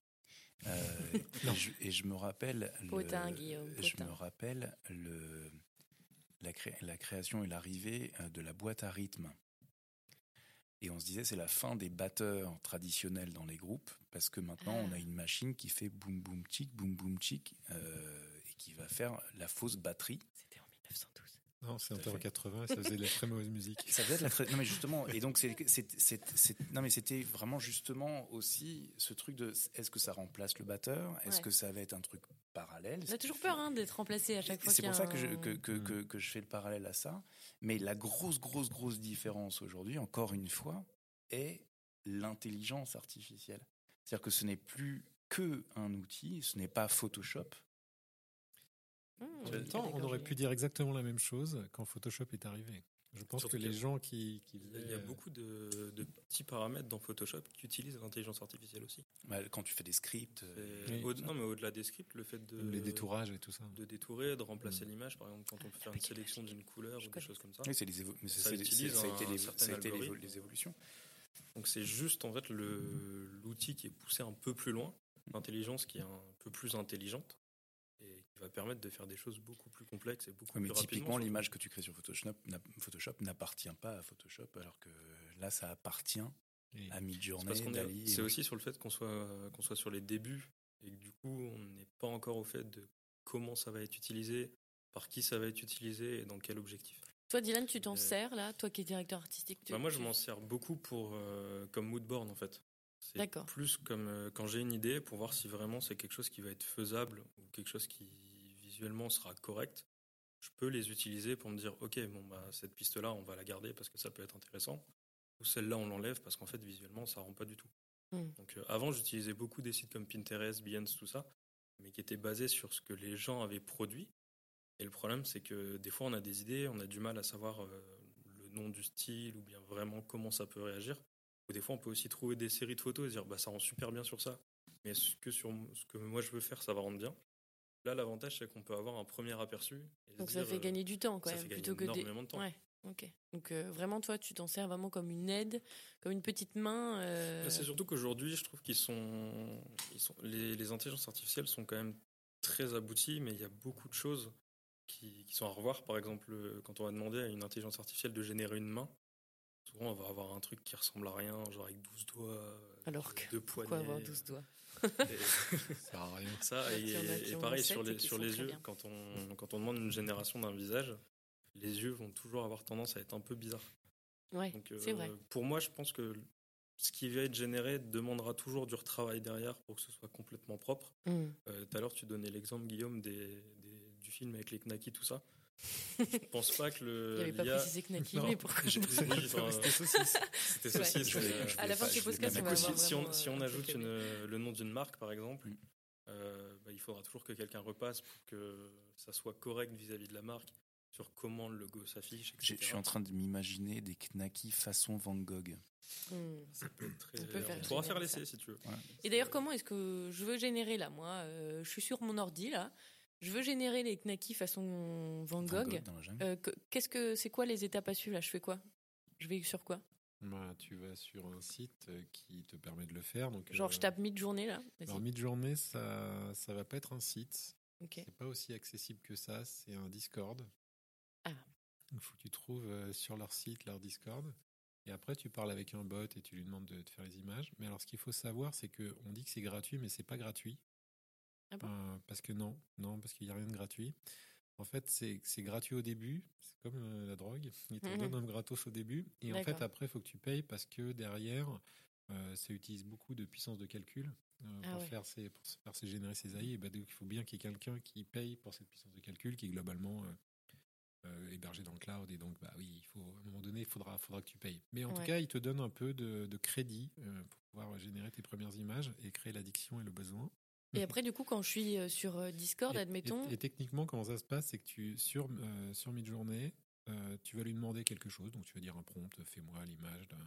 euh, et, je, et je me rappelle le- Potin, Guillaume, je potin. me rappelle le la, cré- la création et l'arrivée de la boîte à rythme et on se disait c'est la fin des batteurs traditionnels dans les groupes parce que maintenant Ah. on a une machine qui fait boum boum chic boum boum chic euh, et qui va faire la fausse batterie C'était en 1912. Non, c'est Tout à en fait. 80, ça faisait de la très mauvaise musique. Ça la très- Non mais justement, et donc c'est, c'est, c'est- c'est- non mais c'était vraiment justement aussi ce truc de est-ce que ça remplace le batteur? Est-ce Ouais. que ça va être un truc parallèle? On a toujours peur hein, d'être remplacé à chaque fois. C'est pour a ça que je, que, que, Mm. que, que je fais le parallèle à ça. Mais la grosse, grosse, grosse différence aujourd'hui, encore une fois, est l'intelligence artificielle. C'est-à-dire que ce n'est plus que un outil, ce n'est pas Photoshop. Mmh, En même temps, on aurait pu dire exactement la même chose quand Photoshop est arrivé. Je pense Surtout que les gens qui, qui Il y a- euh, beaucoup de, de petits paramètres dans Photoshop qui utilisent l'intelligence artificielle aussi. Bah, Quand tu fais des scripts, euh, Et Oui. au- non, mais au-delà des scripts, le fait de, les détourages et tout ça. de détourer, de remplacer Mm. l'image, par exemple, quand on peut faire Ah, une sélection d'une couleur Je ou des choses comme ça. oui, c'est les mais Ça utilise ça a été un les- ça a été les, évolutions. Donc c'est juste en fait le l'outil qui est poussé un peu plus loin, l'intelligence qui est un peu plus intelligente va permettre de faire des choses beaucoup plus complexes et beaucoup Ouais, mais plus rapidement. typiquement, l'image que tu crées sur Photoshop, n'a- Photoshop n'appartient pas à Photoshop, alors que là, ça appartient Et- à Midjourney, Dali. c'est et- aussi sur le fait qu'on soit, qu'on soit sur les débuts et que du coup, on n'est pas encore au fait de comment ça va être utilisé, par qui ça va être utilisé et dans quel objectif. Toi, Dylan, tu t'en Euh, sers là? Toi qui es directeur artistique tu- Bah, moi, je m'en sers beaucoup pour, euh, comme moodboard en fait. C'est D'accord. plus comme euh, quand j'ai une idée pour voir si vraiment c'est quelque chose qui va être faisable ou quelque chose qui visuellement sera correct. Je peux les utiliser pour me dire ok bon bah cette piste là on va la garder parce que ça peut être intéressant ou celle-là on l'enlève parce qu'en fait visuellement ça rend pas du tout. Hmm. Donc euh, avant j'utilisais beaucoup des sites comme Pinterest, Behance tout ça, mais qui étaient basés sur ce que les gens avaient produit. Et le problème c'est que des fois on a des idées, on a du mal à savoir euh, le nom du style ou bien vraiment comment ça peut réagir. Ou des fois, on peut aussi trouver des séries de photos et dire bah ça rend super bien sur ça, mais est-ce que sur ce que moi je veux faire, ça va rendre bien Là, l'avantage c'est qu'on peut avoir un premier aperçu. et Donc ça dire, fait euh, gagner du temps quand ça même, plutôt que des. énormément de temps. Ouais. Ok. Donc euh, vraiment, toi, tu t'en sers vraiment comme une aide, comme une petite main. euh, Mais C'est surtout qu'aujourd'hui, je trouve qu'ils sont, ils sont les, les intelligences artificielles sont quand même très abouties, mais il y a beaucoup de choses qui, qui sont à revoir. Par exemple, quand on va demander à une intelligence artificielle de générer une main, souvent on va avoir un truc qui ressemble à rien, genre avec 12 doigts, Alors que deux poignets. Pourquoi avoir 12 doigts? Ça rien. Ça, et, Il y en a qui et ont pareil sur et les, sur les yeux, quand on, quand on demande une génération d'un visage, les yeux vont toujours avoir tendance à être un peu bizarres. Ouais, Donc, euh, vrai. Pour moi, je pense que ce qui va être généré demandera toujours du retravail derrière pour que ce soit complètement propre. Hmm. Euh, Tout à l'heure, tu donnais l'exemple, Guillaume, des, des- du film avec les knackis, tout ça. Je pense pas que le. Il n'y avait pas précisé Knacky, Non, mais pourquoi je- oui, enfin, C'était saucisse. C'était saucisse. Mais, euh, je À la fin voulais podcast, on du va si, si on, si euh, on un ajoute une- le nom d'une marque, par exemple, Mm. euh, bah, il faudra toujours que quelqu'un repasse pour que ça soit correct vis-à-vis de la marque, sur comment le logo s'affiche. Je suis en train de m'imaginer des knackis façon Van Gogh. Hmm. Ça peut être très- On peut faire on pourra faire l'essai si tu veux. Et d'ailleurs, comment est-ce que je veux générer là Moi, euh, je suis sur mon ordi là. Je veux générer les knackis façon Van Gogh. Euh, que- Qu'est-ce que c'est quoi les étapes à suivre là? Je fais quoi? Je vais sur quoi? Bah, tu vas sur un site euh, qui te permet de le faire. Donc, Genre, euh, je tape mid-journée là. Alors, mid-journée, ça, ça va pas être un site. Ok. C'est pas aussi accessible que ça. C'est un Discord. Ah. Il faut que tu trouves sur leur site leur Discord. Et après, tu parles avec un bot et tu lui demandes de te faire les images. Mais alors, ce qu'il faut savoir, c'est que on dit que c'est gratuit, mais c'est pas gratuit. Ah bon? Euh, parce que non, non, parce qu'il n'y a rien de gratuit. En fait, c'est gratuit au début. C'est comme euh, la drogue. Ils te Mhm. donnent un gratos au début. Et en fait, après, il faut que tu payes parce que derrière, euh, ça utilise beaucoup de puissance de calcul euh, Ah pour, ouais. faire ces, pour se faire ces générer ces AI. Et bah, donc, il faut bien qu'il y ait quelqu'un qui paye pour cette puissance de calcul qui est globalement euh, hébergée dans le cloud. Et donc, bah oui, il faut, à un moment donné, il faudra, faudra que tu payes. Mais en tout cas, il te donne un peu de, de crédit pour pouvoir générer tes premières images et créer l'addiction et le besoin. Et après, du coup, quand je suis euh, sur euh, Discord, Et- admettons. Et, et techniquement, comment ça se passe C'est que tu, sur, euh, sur Midjourney, euh, tu vas lui demander quelque chose. Donc, tu vas dire un prompt, fais-moi l'image d'un.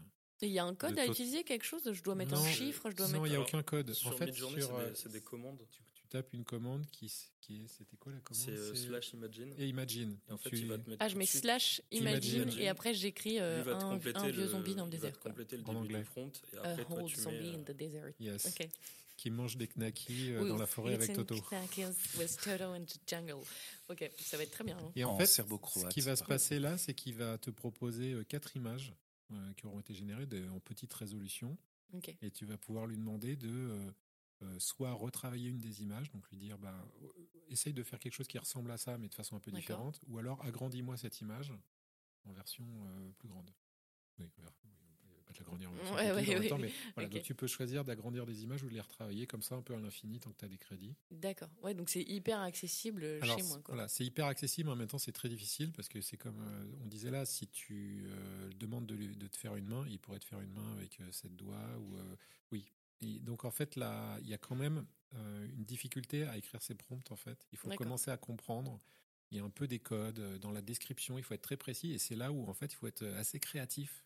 Il y a un code à utiliser, quelque chose Je dois mettre Non, un chiffre Je dois non, il n'y a aucun code. Sur en fait, Midjourney, sur, c'est euh, des, c'est des commandes. tu, tu tapes une commande qui, est. C'était quoi la commande C'est euh, C'est- slash imagine. Et imagine. Et en fait, Tu- il va te mettre. Ah, je mets suite- slash imagine Imagine. et après j'écris euh, un, vieux le- zombie dans le il va désert. te quoi. compléter le début du prompt et A après toi zombie in euh, the desert. Yes. Ok. Qui mange des knackis euh, Oui, dans la forêt avec Toto. knackers with Toto in the jungle. Ok, ça va être très bien. hein. Et en, En fait, ce qui va se passer là, c'est qu'il va te proposer euh, quatre images euh, qui auront été générées de- en petite résolution. Et tu vas pouvoir lui demander de euh, euh, soit retravailler une des images, donc lui dire bah, euh, essaye de faire quelque chose qui ressemble à ça, mais de façon un peu différente, ou alors agrandis-moi cette image en version euh, plus grande. Oui, peut l'agrandir Ouais, ouais, ouais, mais voilà, donc tu peux choisir d'agrandir des images ou de les retravailler comme ça un peu à l'infini tant que tu as des crédits. D'accord. Ouais, donc c'est hyper accessible Alors, chez moi. Quoi. voilà, c'est hyper accessible, mais en même temps c'est très difficile parce que c'est comme euh, on disait là, si tu euh, demandes de, te faire une main, il pourrait te faire une main avec euh, sept doigts ou euh, oui. Et donc en fait là, il y a quand même euh, une difficulté à écrire ces prompts en fait. Il faut commencer à comprendre. Il y a un peu des codes euh, dans la description. Il faut être très précis et c'est là où en fait il faut être euh, assez créatif.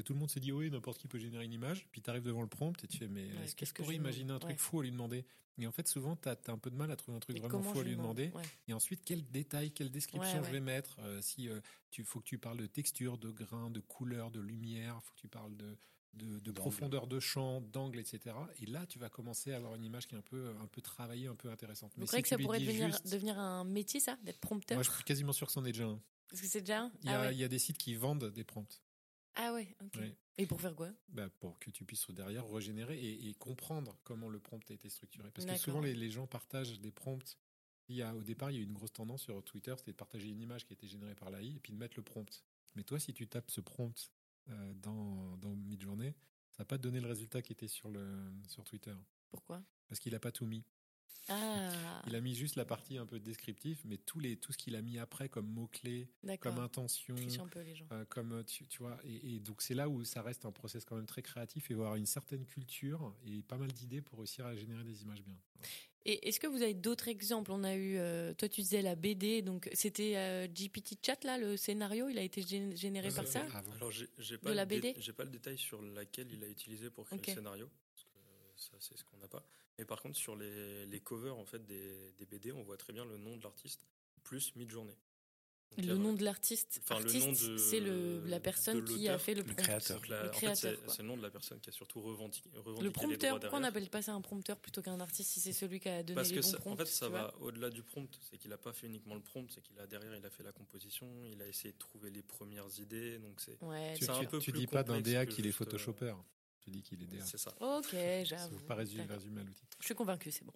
Que tout le monde se dit oui n'importe qui peut générer une image, puis tu arrives devant le prompt et tu fais mais est-ce que qu'est-ce je que pourrais je imaginer un truc Ouais. fou à lui demander? Et en fait souvent tu as, un peu de mal à trouver un truc Mais vraiment fou à lui demande demander? Ouais. Et ensuite, quel détail, quelle description Ouais, je ouais. vais mettre? Euh, Si euh, tu faut que tu parles de texture, de grain, de couleur, de lumière, faut que tu parles de de, profondeur de champ, d'angle, etc. Et là, tu vas commencer à avoir une image qui est un peu, un peu travaillée, un peu intéressante. Vous Mais croyez si que ça pourrait devenir, juste- devenir un métier, ça, d'être prompteur? Moi, je suis quasiment sûr que c'en est déjà un. Parce que c'est déjà un? Il y, a, ah, ouais. il y a des sites qui vendent des prompts. Ah ouais, ok. Ouais. Et pour faire quoi? Bah, pour que tu puisses derrière régénérer et, et comprendre comment le prompt a été structuré. Parce que souvent, les, les gens partagent des prompts. Il y a, au départ, il y a eu une grosse tendance sur Twitter, c'était de partager une image qui a été générée par l'AI et puis de mettre le prompt. Mais toi, si tu tapes ce prompt euh, dans, dans Midjourney, ça va pas te donner le résultat qui était sur, le, sur Twitter. Pourquoi? Parce qu'il a pas tout mis. Ah, Il a mis juste la partie un peu descriptive, mais tous les, tout ce qu'il a mis après comme mots-clés, comme intention, un peu les gens. euh, comme euh, tu, tu vois, et, et donc c'est là où ça reste un process quand même très créatif et avoir une certaine culture et pas mal d'idées pour réussir à générer des images bien. Et est-ce que vous avez d'autres exemples? On a eu, euh, toi tu disais la BD, donc c'était euh, GPT Chat là, le scénario, il a été gé- généré par ça? Alors, j'ai pas, la le dé- BD? j'ai pas le détail sur laquelle il a utilisé pour créer le scénario. Parce que ça, c'est ce qu'on n'a pas. Mais par contre, sur les, les covers en fait, des, des BD, on voit très bien le nom de l'artiste plus mid-journée. Le a- nom de l'artiste, Enfin, le artiste, c'est le la personne qui a fait le le prompt. créateur. la- le en fait, créateur, c'est le nom de la personne qui a surtout revendiqué, revendiqué Le les prompteur, droits pourquoi on n'appelle pas ça un prompteur plutôt qu'un artiste si c'est celui qui a donné Parce les que bons ça- prompts en fait, ça va au-delà du prompt. C'est qu'il n'a pas fait uniquement le prompt, c'est qu'il a derrière, il a fait la composition, il a essayé de trouver les premières idées. Donc c'est Ouais, Tu, un tu- peu tu plus dis pas d'un DA qu'il est euh, photoshopper. Tu dis qu'il est DA. c'est ça. Ok, Ça j'avoue. veut pas résumer, à l'outil. Je suis convaincue, c'est bon.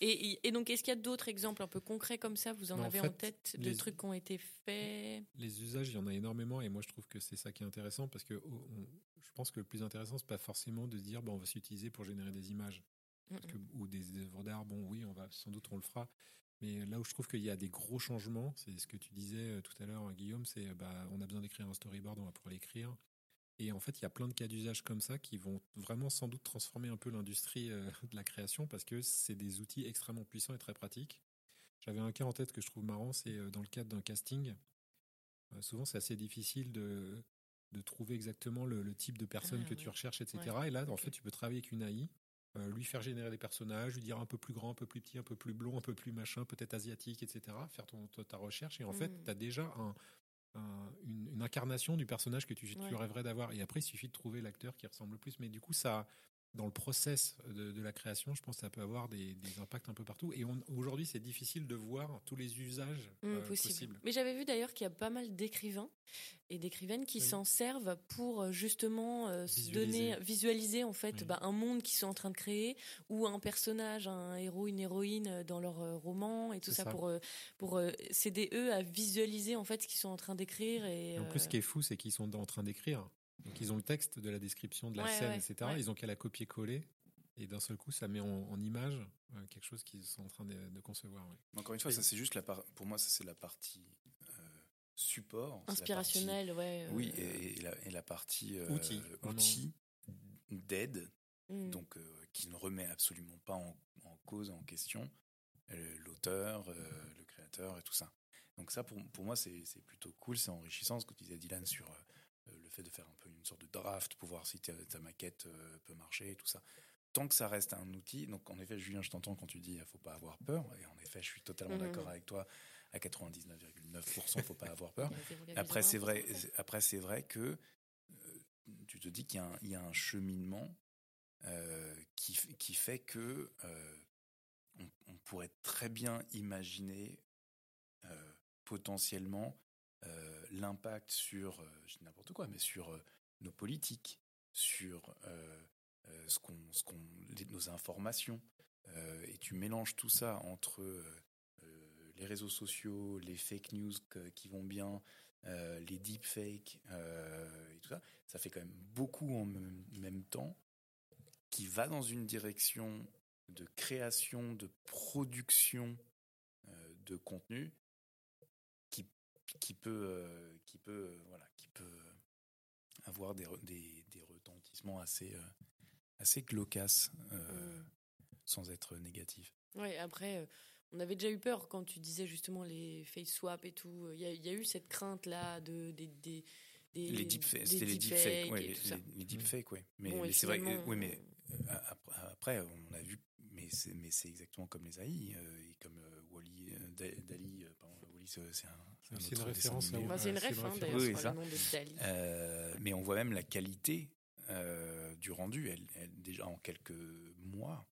Et, et donc, est-ce qu'il y a d'autres exemples un peu concrets comme ça? Vous en avez en fait, tête de les- trucs qui ont été faits? Les usages, il y en a énormément et moi je trouve que c'est ça qui est intéressant parce que on- je pense que le plus intéressant, c'est pas forcément de se dire bah, on va s'utiliser pour générer des images. Parce que- ou des œuvres d'art. Bon, oui, on va sans doute on le fera. Mais là où je trouve qu'il y a des gros changements, c'est ce que tu disais euh, tout à l'heure, Guillaume, c'est bah, on a besoin d'écrire un storyboard, on va pouvoir l'écrire. Et en fait, il y a plein de cas d'usage comme ça qui vont vraiment sans doute transformer un peu l'industrie euh, de la création parce que c'est des outils extrêmement puissants et très pratiques. J'avais un cas en tête que je trouve marrant, c'est euh, dans le cadre d'un casting. Euh, souvent, c'est assez difficile de, de trouver exactement le, le type de personne Ah, que tu recherches, etc. Ouais, Et là, en fait, tu peux travailler avec une AI, euh, lui faire générer des personnages, lui dire un peu plus grand, un peu plus petit, un peu plus blond, un peu plus machin, peut-être asiatique, etc. Faire ton, ta- recherche. Et en fait, Mhm. tu as déjà un, un- une, une incarnation du personnage que tu, tu Ouais. rêverais d'avoir. Et après, il suffit de trouver l'acteur qui ressemble le plus. Mais du coup, ça, dans le process de, de la création, je pense que ça peut avoir des, des impacts un peu partout. Et aujourd'hui, c'est difficile de voir tous les usages Hum, euh, possible. possibles. Mais j'avais vu d'ailleurs qu'il y a pas mal d'écrivains et d'écrivaines qui Oui. s'en servent pour euh, justement euh, se donner, visualiser en fait Oui. bah, un monde qu'ils sont en train de créer ou un personnage, un héros, une héroïne dans leur euh, roman et tout ça, ça. pour pour s'aider eux à visualiser en fait ce qu'ils sont en train d'écrire et, Et en plus, ce qui est fou, c'est qu'ils sont en train d'écrire. Donc, ils ont le texte de la description de la Ouais, scène, ouais, etc. ouais. Ils ont qu'à la copier-coller. Et d'un seul coup, ça met en, en image euh, quelque chose qu'ils sont en train de, de concevoir. ouais. Encore une fois, Et- ça c'est juste la pour moi, ça c'est la partie euh, support, inspirationnel, ouais. partie- oui, euh, et, et la, et la partie euh, Outil, d'aide, hum. donc euh, qui ne remet absolument pas en, en cause, en question euh, l'auteur, euh, le créateur et tout ça. Donc ça, pour, pour moi, c'est plutôt cool, c'est enrichissant, ce que tu disais Dylan sur euh, le fait de faire un peu une sorte de draft pour voir si ta, ta maquette euh, peut marcher et tout ça. Tant que ça reste un outil, donc en effet, Julien, je t'entends quand tu dis il faut pas avoir peur, et en effet, je suis totalement Mhm. d'accord avec toi. À 99,9%, faut pas avoir peur. Il y a 0,01%, Après, c'est vrai. Après, c'est vrai que euh, tu te dis qu'il y, a un- il y a un cheminement euh, qui, qui fait que euh, on, on pourrait très bien imaginer euh, potentiellement euh, l'impact sur, euh, je dis n'importe quoi, mais sur euh, nos politiques, sur euh, ce qu'on, ce qu'on, nos informations. Et tu mélanges tout ça entre les réseaux sociaux, les fake news qui vont bien, les deepfakes et tout ça, ça fait quand même beaucoup en même, temps qui va dans une direction de création, de production de contenu qui, peut, euh, qui peut, euh, voilà, qui peut euh, avoir des, des, des retentissements assez, assez glaucasses, euh, Mm. sans être négatif. Ouais, après, on avait déjà eu peur quand tu disais justement les face swap et tout. Il y, y a eu cette crainte là de des des des Les deepfakes, c'était les deepfakes ouais, les, deepfakes, ouais. Mais, Bon, mais c'est vrai, oui, mais après, on a vu, mais c'est, mais c'est exactement comme les AI euh, et comme euh, Wally, euh, Da- Dali, c'est, c'est un, c'est un C'est une référence. Bah, c'est une Ouais, ref hein, d'ailleurs Oui, le nom de. Euh, mais on voit même la qualité euh, du rendu, elle, elle- déjà en quelques mois,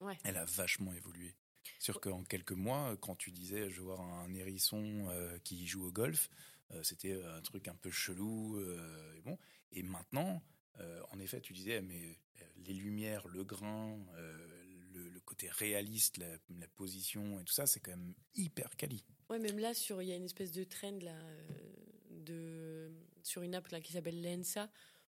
Ouais. elle a vachement évolué. Sûr qu'en quelques mois, quand tu disais je veux voir un hérisson euh, qui joue au golf, euh, c'était un truc un peu chelou. euh, et bon. Et maintenant, euh, en effet, tu disais mais les lumières, le grain, euh, le, le côté réaliste, la, la position et tout ça, c'est quand même hyper quali. Ouais, même là, sur, il y a une espèce de trend là, euh, de, sur une app là, qui s'appelle Lensa,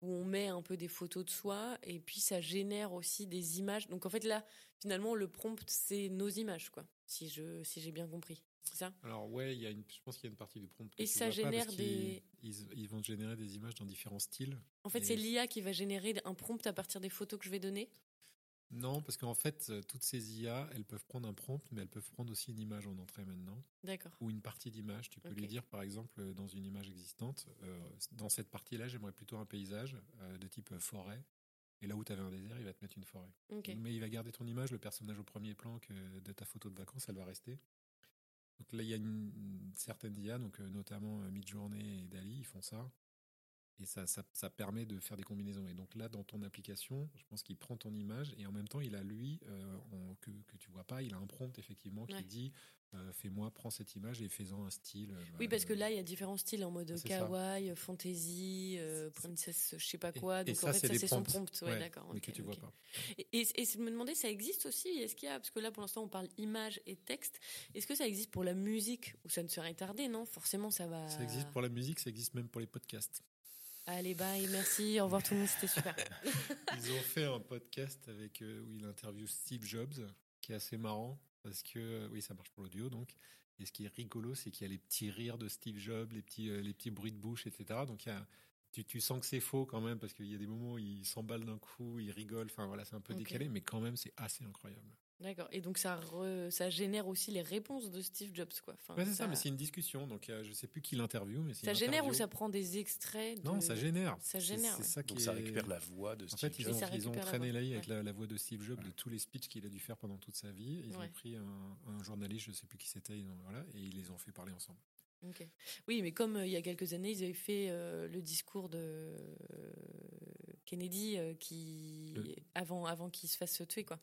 où on met un peu des photos de soi, et puis ça génère aussi des images. Donc en fait, là, finalement, le prompt, c'est nos images, quoi, si je si j'ai bien compris. C'est ça? Alors ouais, il y a une, je pense qu'il y a une partie du prompt. que Et ça pas génère des- Ils, ils vont générer des images dans différents styles. En fait, Et- c'est l'IA qui va générer un prompt à partir des photos que je vais donner. Non, parce qu'en fait, euh, toutes ces IA, elles peuvent prendre un prompt, mais elles peuvent prendre aussi une image en entrée maintenant, D'accord. ou une partie d'image. Tu peux lui dire, par exemple, euh, dans une image existante, euh, dans cette partie-là, j'aimerais plutôt un paysage euh, de type forêt. Et là où tu avais un désert, il va te mettre une forêt. Mais il va garder ton image, le personnage au premier plan que de ta photo de vacances, elle va rester. Donc là, il y a une, une certaine IA, donc euh, notamment Midjourney et Dali, ils font ça. Et ça, ça, ça permet de faire des combinaisons. Et donc là, dans ton application, je pense qu'il prend ton image et en même temps, il a lui, euh, en- que, que tu vois pas, il a un prompt effectivement qui Ouais. dit euh, fais-moi, prends cette image et fais-en un style. euh, Oui, parce que là, il y a différents styles en mode ça. kawaii, fantasy, princesse, je sais pas quoi. et Donc ça, en fait, c'est ça, c'est son prompt. Ouais, ouais, d'accord. Mais que tu vois ok. pas. Et, et, et je me demandais, ça existe aussi Est-ce qu'il y a, parce que là pour l'instant on parle image et texte, est-ce que ça existe pour la musique ou ça ne serait tardé Non, forcément ça va. Ça existe pour la musique, ça existe même pour les podcasts. Allez, bye, merci, au revoir tout le monde, c'était super. Ils ont fait un podcast avec euh, où il interviewe Steve Jobs, qui est assez marrant parce que euh, oui, ça marche pour l'audio donc. Et ce qui est rigolo, c'est qu'il y a les petits rires de Steve Jobs, les petits euh, les petits bruits de bouche, etc. Donc il y a, tu, tu sens que c'est faux quand même parce qu'il y a des moments où il s'emballe d'un coup, il rigole. Enfin voilà, c'est un peu décalé, mais quand même c'est assez incroyable. D'accord. Et donc ça, re- ça génère aussi les réponses de Steve Jobs, quoi. Enfin, Ouais, c'est ça, mais c'est une discussion. Donc euh, je sais plus qui l'interview, mais c'est ça une génère ou ça prend des extraits de... Non, ça génère. Ça C'est- génère, C'est ouais. ça qui Donc ça récupère la voix de En Steve fait, ils ont, ils ont traîné avec ouais. la, la voix de Steve Jobs, de tous les speeches qu'il a dû faire pendant toute sa vie. Ils Ouais. ont pris un, un journaliste, je sais plus qui c'était, voilà, et ils les ont fait parler ensemble. Ok. Oui, mais comme euh, il y a quelques années, ils avaient fait euh, le discours de euh, Kennedy euh, qui Le- avant avant qu'il se fasse tuer quoi.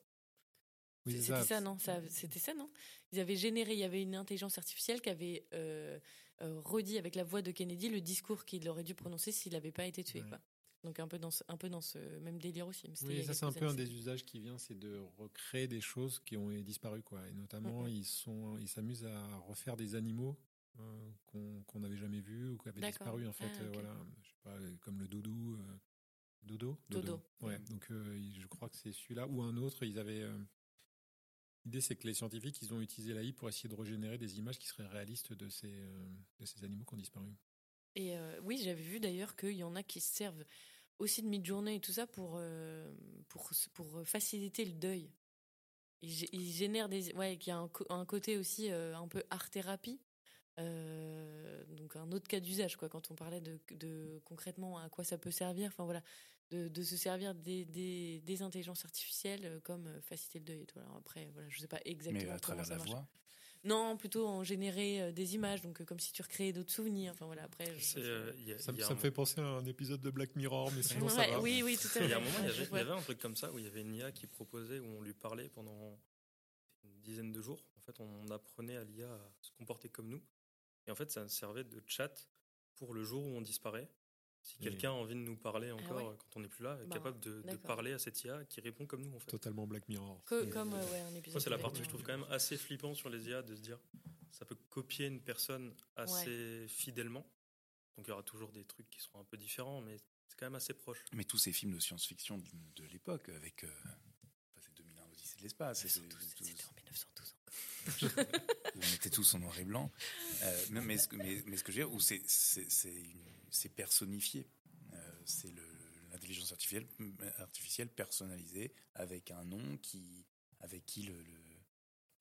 Oui, C'était ça, non? Ça- C'était ça, non? Ils avaient généré, il y avait une intelligence artificielle qui avait euh, euh, redit avec la voix de Kennedy le discours qu'il aurait dû prononcer s'il n'avait pas été tué. Ouais. Quoi. Donc un peu dans ce, un peu dans ce même délire aussi. Oui, a ça c'est un peu un des usages qui vient, c'est de recréer des choses qui ont disparu, quoi. Et notamment, ils sont, ils s'amusent à refaire des animaux euh, qu'on n'avait jamais vus ou qui avaient disparu en fait. Ah, voilà, je sais pas, comme le doudou, euh, dodo, Dodo. Ouais. Donc euh, je crois que c'est celui-là ou un autre. Ils avaient. L'idée, c'est que les scientifiques, ils ont utilisé l'AI pour essayer de régénérer des images qui seraient réalistes de ces, euh, de ces animaux qui ont disparu. Et euh, oui, j'avais vu d'ailleurs qu'il y en a qui se servent aussi de mid-journée et tout ça pour, euh, pour, faciliter le deuil. Ils, gé- ils génèrent des. Ouais, y a un, côté aussi un peu art-thérapie. Donc un autre cas d'usage, quoi, quand on parlait de, de concrètement à quoi ça peut servir. Enfin voilà, de, de se servir des, des, des intelligences artificielles euh, comme euh, faciliter le deuil. Et tout. Alors après, voilà, je sais pas exactement Mais à comment travers ça la marche. voix. Non, plutôt en générer euh, des images, donc comme si tu recréais d'autres souvenirs. Enfin voilà, après. je- C'est, je- euh, il y a- Ça, me- il y a ça un me fait penser à un épisode de Black Mirror, mais sinon ça va. Oui, oui, tout à fait. Il y a un moment, il y, avait, il y avait un truc comme ça où il y avait une IA qui proposait, où on lui parlait pendant une dizaine de jours. En fait, on apprenait à l'IA à se comporter comme nous. Et en fait, ça servait de chat pour le jour où on disparaît. Si quelqu'un a envie de nous parler encore Ah ouais. quand on n'est plus là, Bah, capable de, parler à cette IA qui répond comme nous, en fait. Totalement Black Mirror. Co- comme euh, ouais, un épisode. Ça, c'est la partie que je trouve quand même assez flippant sur les IA de se dire ça peut copier une personne assez fidèlement. Donc il y aura toujours des trucs qui seront un peu différents, mais c'est quand même assez proche. Mais tous ces films de science-fiction de, de l'époque, avec. euh, enfin, c'est 2001 Odyssée de l'espace. c'est- 1912, c'est- C'était en 1912. On était tous en noir et blanc. Euh, mais, mais ce que, mais, mais ce que je veux dire, c'est c'est- c'est une- c'est personnifié. Euh, c'est le- l'intelligence artificielle, artificielle personnalisée avec un nom qui, avec qui le, le-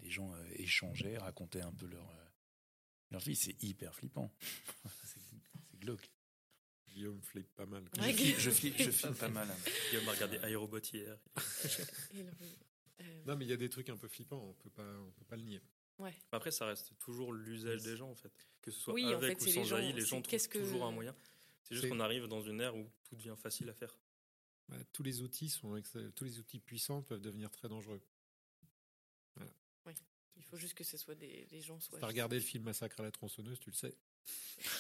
les gens euh, échangeaient, racontaient un peu leur, leur vie. C'est hyper flippant. c'est c'est glauque. Guillaume flippe pas mal. Ouais, je, flippe, je, flippe, je flippe pas mal. Guillaume a regardé iRobot hier. Le- euh, Non, mais il y a des trucs un peu flippants, on peut pas, on peut pas le nier. Après, ça reste toujours l'usage des gens, en fait. Que ce soit Oui, en avec fait, ou sans les gens, AI, les c'est gens trouvent que- toujours un moyen. C'est juste qu'on arrive dans une ère où tout devient facile à faire. bah, tous les outils sont tous les outils puissants peuvent devenir très dangereux. Il faut juste que ce soit des, des gens soit. t'as regardé le film Massacre à la tronçonneuse, tu le sais.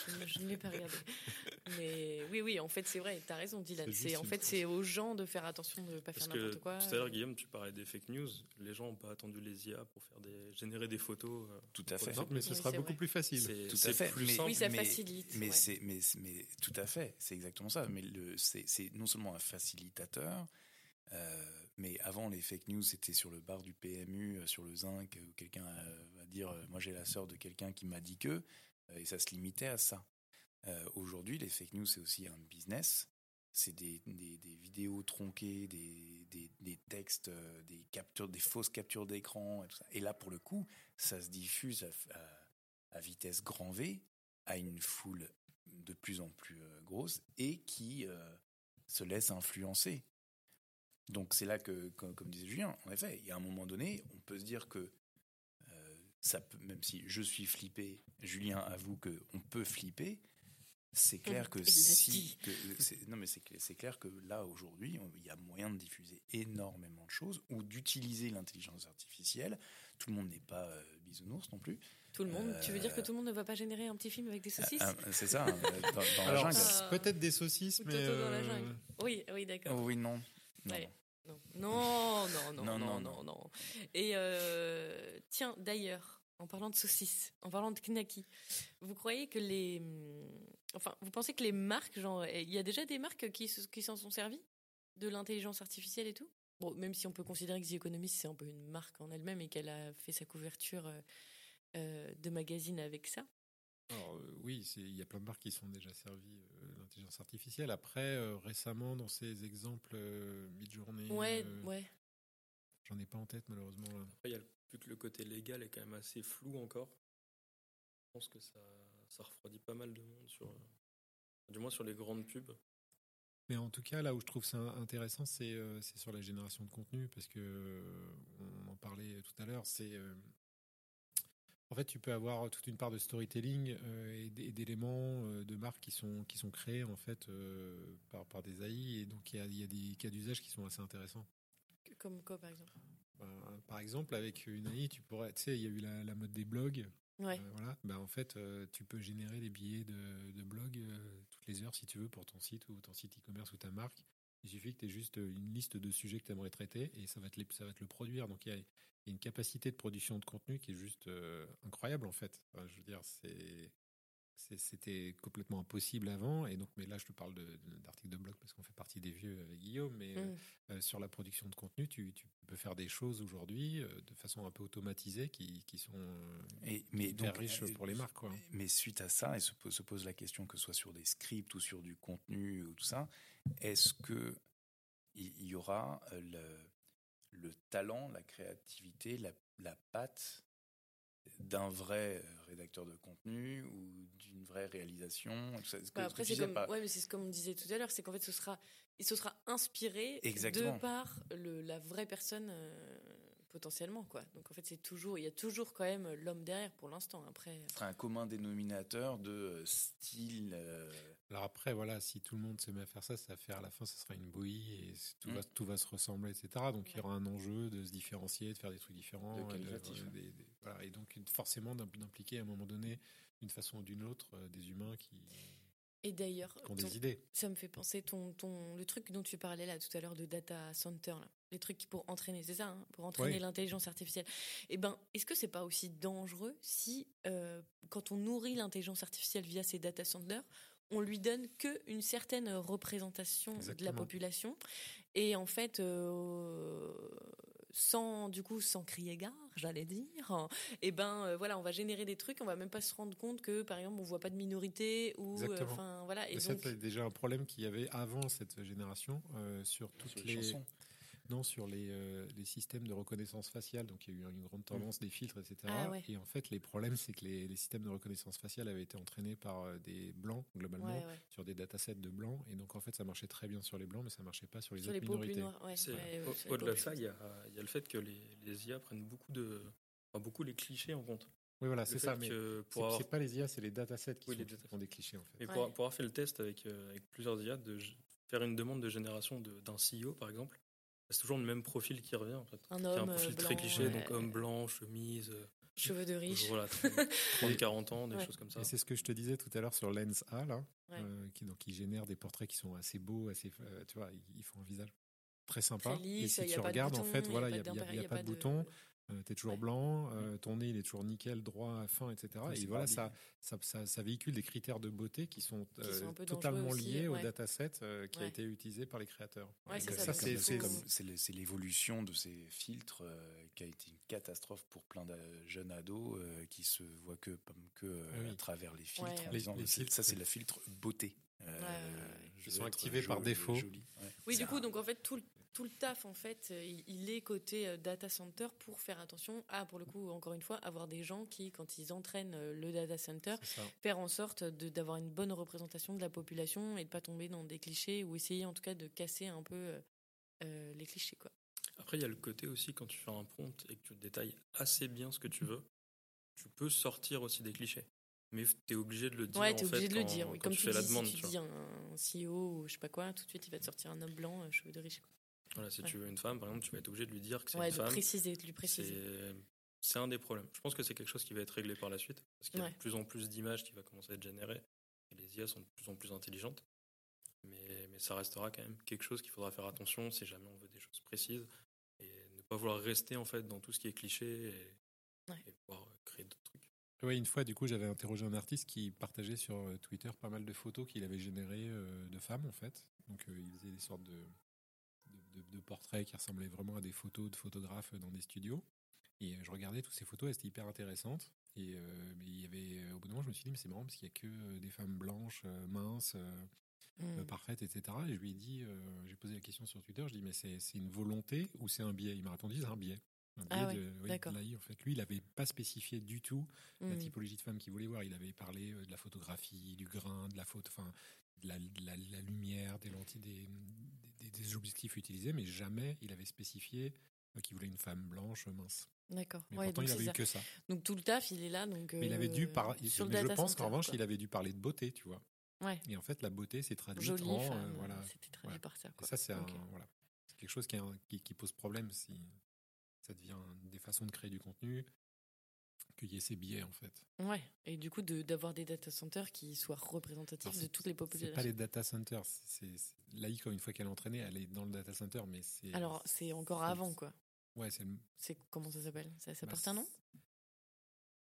Je, je ne l'ai pas regardé. Mais oui, oui, en fait, c'est vrai. T'as raison, Dylan. C'est en fait, c'est aux gens de faire attention de ne pas Parce faire que n'importe quoi. tout à l'heure, Guillaume, tu parlais des fake news. Les gens n'ont pas attendu les IA pour faire des, générer des photos. euh, Tout à fait. mais ce Oui, sera beaucoup vrai. plus facile. C'est Tout à fait, plus mais- simple. Oui, ça mais- facilite. Mais ouais. c'est, mais, mais tout à fait, c'est exactement ça. Mais le, c'est, c'est non seulement un facilitateur, euh, mais avant les fake news, c'était sur le bar du PMU, euh, sur le zinc, où quelqu'un euh, va dire, euh, moi j'ai la sœur de quelqu'un qui m'a dit que, euh, et ça se limitait à ça. Euh, aujourd'hui, les fake news, c'est aussi un business. C'est des, vidéos tronquées, des, textes, euh, des captures, des fausses captures d'écran, et là, pour le coup, ça se diffuse à, vitesse grand V à une foule de plus en plus euh, grosse et qui se laisse influencer. Donc c'est là que, comme, disait Julien, en effet, il y a un moment donné, on peut se dire que ça peut, même si je suis flippé, Julien avoue que on peut flipper. C'est clair que si, que, c'est- non mais c'est cl- c'est clair que là aujourd'hui, il y a moyen de diffuser énormément de choses ou d'utiliser l'intelligence artificielle. Tout le monde n'est pas euh, bisounours non plus. Tout le monde. Tu veux dire que Euh, tout le monde ne va pas générer un petit film avec des saucisses Ah, ah, c'est ça, hein, dans, dans la Alors, jungle. Peut-être des saucisses, Ou mais Toto dans la euh, jungle. Oui, oui, d'accord. Oui, non. Non, Ouais. non. Non, non, non, non, Non, non, non, non, non. Et euh, tiens, d'ailleurs, en parlant de saucisses, en parlant de knacky, vous croyez que les, hum, enfin, vous pensez que les marques, genre, il y a déjà des marques qui se- qui s'en sont servies de l'intelligence artificielle et tout? Bon, même si on peut considérer que The Economist c'est un peu une marque en elle-même et qu'elle a fait sa couverture euh, euh, de magazine avec ça. Alors, euh, oui, c'est- il y a plein de marques qui sont déjà servies euh, de l'intelligence artificielle. Après, euh, récemment, dans ces exemples euh, mid-journée, Ouais, euh, ouais. j'en ai pas en tête malheureusement. Là. Après, il y a le- vu que le côté légal est quand même assez flou encore. Je pense que ça, ça refroidit pas mal de monde sur, du moins sur les grandes pubs. Mais en tout cas, là où je trouve ça intéressant, c'est euh, sur la génération de contenu, parce que euh, on en parlait tout à l'heure. C'est euh, en fait, tu peux avoir toute une part de storytelling euh, et d'éléments euh, de marques qui sont qui sont créés en fait euh, par par des AI, et donc il y a, il y a des cas d'usage qui sont assez intéressants. Comme quoi, par exemple? Ben, par exemple, avec une AI, tu pourrais, tu sais, il y a eu la, la mode des blogs. Ouais. Euh, voilà. Ben, en fait, euh, tu peux générer des billets de, de blog euh, toutes les heures si tu veux pour ton site ou ton site e-commerce ou ta marque. Il suffit que tu aies juste une liste de sujets que tu aimerais traiter et ça va, te les- ça va te le produire. Donc il y a, il y a une capacité de production de contenu qui est juste euh, incroyable en fait. Enfin, je veux dire, c'est c'était complètement impossible avant et donc mais là je te parle de- de- d'articles de, blog parce qu'on fait partie des vieux avec Guillaume mais euh, Mm. Euh, sur la production de contenu tu, tu peux faire des choses aujourd'hui euh, de façon un peu automatisée qui, qui sont euh, Et, mais hyper donc, riches pour les marques quoi. Mais suite à ça, et se pose, se pose la question que ce soit sur des scripts ou sur du contenu ou tout ça, est-ce que il y aura le, le talent, la créativité, la, la patte d'un vrai rédacteur de contenu ou d'une vraie réalisation ça, ce que- Bah, après, c'est disais, comme, pas- ouais, mais c'est ce qu'on disait tout à l'heure, c'est qu'en fait, ce sera, il se sera inspiré Exactement. de par le, la vraie personne euh, potentiellement, quoi. Donc en fait, c'est toujours, il y a toujours quand même l'homme derrière pour l'instant. Après, ce sera un commun dénominateur de euh, style. euh, Alors après, voilà, si tout le monde se met à faire ça, ça va faire à la fin, ça sera une bouillie et c'est- tout, Mm. va, tout va se ressembler, etc. Donc il y aura un enjeu de se différencier, de faire des trucs différents. De et qualitatif, ouais. des- des- voilà, et donc forcément d'im- d'impliquer à un moment donné, d'une façon ou d'une autre, euh, des humains qui, et d'ailleurs, ont des idées. ça me fait penser ton, ton, le truc dont tu parlais là tout à l'heure de data center, là. les trucs pour entraîner, c'est ça, hein, pour entraîner l'intelligence artificielle. Eh ben, est-ce que c'est pas aussi dangereux si, euh, quand on nourrit l'intelligence artificielle via ces data centers, on lui donne que une certaine représentation de la population? Et en fait euh, sans du coup sans crier gare j'allais dire et ben euh, voilà on va générer des trucs on va même pas se rendre compte que par exemple on voit pas de minorité ou euh, voilà et donc c'est déjà un problème qu'il y avait avant cette génération euh, sur toutes sur les les, chansons. Non sur les, euh, les systèmes de reconnaissance faciale. Donc il y a eu une grande tendance des filtres, etc. Ah ouais. Et en fait, les problèmes, c'est que les, les systèmes de reconnaissance faciale avaient été entraînés par euh, des blancs globalement ouais, ouais. sur des datasets de blancs. Et donc en fait, ça marchait très bien sur les blancs, mais ça marchait pas sur les sur autres les minorités. Au-delà de ça, il y a, il y a le fait que les, les IA prennent beaucoup de, enfin, beaucoup les clichés en compte. Oui, voilà, c'est ça. Mais c'est pour avoir, c'est pas les IA, c'est les datasets qui, Oui, sont- les qui datasets. font des clichés en fait. mais Ouais. pour, pour avoir fait le test avec, euh, avec plusieurs IA, de, faire une demande de génération de- d'un CEO, par exemple, c'est toujours le même profil qui revient, en fait. Un Qui a homme, un profil très blanc, cliché, ouais. donc homme blanc, chemise, euh, Cheveux de riche. voilà, 30-40 ans, des Ouais. choses comme ça. Et c'est ce que je te disais tout à l'heure sur Lens A, là, Ouais. euh, qui, donc, qui génère des portraits qui sont assez beaux, assez, euh, tu vois, ils, font un visage très sympa. Très lisse, et si tu regardes, en fait, voilà, il n'y a pas de bouton, tu es toujours Ouais. blanc, euh, ton nez il est toujours nickel, droit, fin, etc. Ouais, et voilà, ça, ça, ça, ça véhicule des critères de beauté qui sont, Qui sont euh, totalement aussi, liés ouais. au dataset euh, qui a été utilisé par les créateurs. Donc ça, c'est l'évolution de ces filtres euh, qui a été une catastrophe pour plein de jeunes ados euh, qui se voient que, que euh, Oui. à travers les filtres en disant Les- filtres, ça c'est le filtre beauté. Euh, veux sont activés par défaut. joli. Ouais. Oui, du coup, donc en fait, tout le, tout le taf, en fait, euh, il, il est côté euh, data center pour faire attention à, pour le coup, encore une fois, avoir des gens qui, quand ils entraînent le data center, faire en sorte de- d'avoir une bonne représentation de la population et de pas tomber dans des clichés ou essayer en tout cas de casser un peu euh, les clichés, quoi. Après, il y a le côté aussi, quand tu fais un prompt et que tu détailles assez bien ce que tu veux, tu peux sortir aussi des clichés. Mais tu es obligé de le dire. Ouais, t'es obligé fait, de le quand- dire. Oui. Comme tu tu fais la demande. si tu tu dis un CEO ou je sais pas quoi, tout de suite il va te sortir un homme blanc, euh, cheveux de riche. Voilà, si Ouais. tu veux une femme, par exemple, tu vas être obligé de lui dire que c'est Ouais, une de femme. préciser, de lui préciser. C'est un des problèmes. Je pense que c'est quelque chose qui va être réglé par la suite, parce qu'il y a de plus en plus d'images qui va commencer à être générées, et les IA sont de plus en plus intelligentes. Mais, mais ça restera quand même quelque chose qu'il faudra faire attention si jamais on veut des choses précises, et ne pas vouloir rester en fait dans tout ce qui est cliché, et pouvoir créer d'autres trucs. Oui, une fois, du coup, j'avais interrogé un artiste qui partageait sur euh, Twitter pas mal de photos qu'il avait générées euh, de femmes, en fait. Donc, euh, il faisait des sortes de, de, de- de portraits qui ressemblaient vraiment à des photos de photographes dans des studios. Et je regardais toutes ces photos, elles étaient hyper intéressantes. Et euh, mais il y avait, au bout d'un moment, je me suis dit, mais c'est marrant parce qu'il n'y a que des femmes blanches, minces, euh, Mm. euh, parfaites, etc. Et je lui ai dit, euh, j'ai posé la question sur Twitter, je lui ai dit, mais c'est une volonté ou c'est un biais? Il m'a répondu, c'est un biais. Un biais Ah ouais, de, oui, de d'accord. l'AI, en fait. Lui, il n'avait pas spécifié du tout la Mm. typologie de femme qu'il voulait voir. Il avait parlé euh, de la photographie, du grain, de la photo, enfin, de la, de la- la lumière, des lentilles, des, des- des objectifs utilisés, mais jamais il avait spécifié euh, qu'il voulait une femme blanche, mince. D'accord. Mais Ouais, pourtant, il c'est avait eu que ça. Donc tout le taf, il est là. Donc, Mais il avait dû euh, le Mais je pense qu'en revanche, quoi. il avait dû parler de beauté, tu vois. Ouais. Et en fait, la beauté s'est traduite Jolie en. euh, femme, voilà. c'était traduit Voilà. par ça. Et Quoi. ça, c'est voilà. C'est quelque chose qui, qui pose problème si ça devient des façons de créer du contenu, qu'il y ait ces biais, en fait. Ouais. Et du coup, de- d'avoir des data centers qui soient représentatifs Alors, de toutes les C'est populations. pas les data centers. c'est- L'AI, comme une fois qu'elle est entraînée, elle est dans le data center, mais c'est. Alors, c'est encore avant, quoi. Ouais, c'est. le- C'est comment ça s'appelle? Ça, ça bah, porte un nom?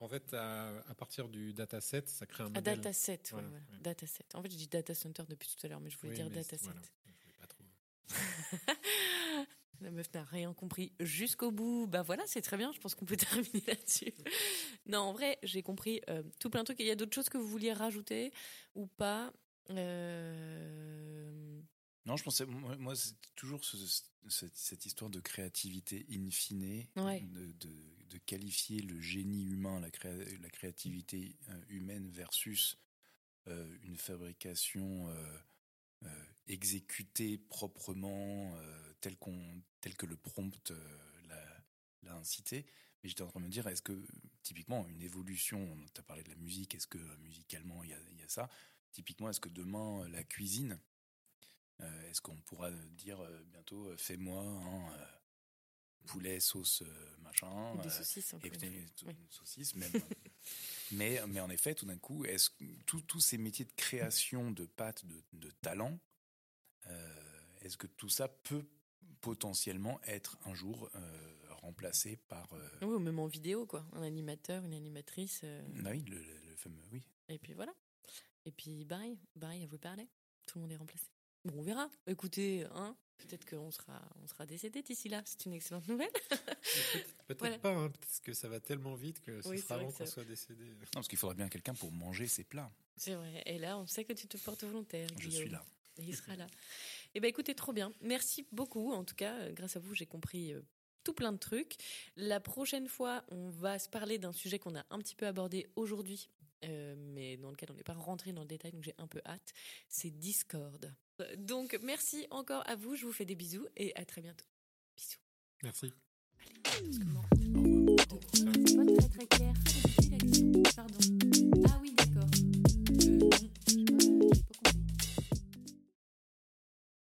En fait, à, à partir du dataset, ça crée un Ah, modèle. dataset. Ouais, Voilà, voilà. ouais. Dataset. En fait, je dis data center depuis tout à l'heure, mais je voulais Oui, dire dataset. voilà, je voulais pas trop. La meuf n'a rien compris jusqu'au bout. Bah voilà, c'est très bien. Je pense qu'on peut terminer là-dessus. non, en vrai, j'ai compris euh, tout plein de trucs. Il y a d'autres choses que vous vouliez rajouter ou pas Euh, Non, je pensais, moi, moi, c'est toujours ce- ce- cette histoire de créativité in fine, Ouais. de, de- de qualifier le génie humain, la, créa- la créativité euh, humaine versus euh, une fabrication exécutée proprement, euh, telle, qu'on, telle que le prompt euh, l'a, incité. Mais j'étais en train de me dire, est-ce que typiquement une évolution, tu as parlé de la musique, est-ce que euh, musicalement il y y a ça? Typiquement, est-ce que demain, la cuisine, euh, est-ce qu'on pourra dire euh, bientôt, euh, fais-moi un euh, poulet sauce euh, machin des euh, saucisses. et. Oui. une saucisse même. mais, mais en effet, tout d'un coup, est-ce que tous tous ces métiers de création de pâtes, de, de talent, euh, est-ce que tout ça peut potentiellement être un jour euh, remplacé par euh, Oui, ou même en vidéo, quoi. Un animateur, une animatrice. euh, bah oui, le, le- le fameux oui. Et puis voilà. Et puis, bye. Bye, à vous parler. Tout le monde est remplacé. Bon, on verra. Écoutez, hein, peut-être qu'on sera, on sera décédé d'ici là. C'est une excellente nouvelle. Peut-être Voilà. pas, hein, parce que ça va tellement vite que ce Oui, sera avant qu'on soit décédé. Non, parce qu'il faudrait bien quelqu'un pour manger ses plats. C'est vrai. Et là, on sait que tu te portes volontaire. Je Guillaume. suis là. Et il sera là. Eh ben, écoutez, trop bien. Merci beaucoup. En tout cas, euh, grâce à vous, j'ai compris euh, tout plein de trucs. La prochaine fois, on va se parler d'un sujet qu'on a un petit peu abordé aujourd'hui, euh, mais dans lequel on n'est pas rentré dans le détail, donc j'ai un peu hâte. C'est Discord. Donc, merci encore à vous. Je vous fais des bisous et à très bientôt. Bisous. Merci. Parce que pas très très clair. Pardon. Ah oui, d'accord.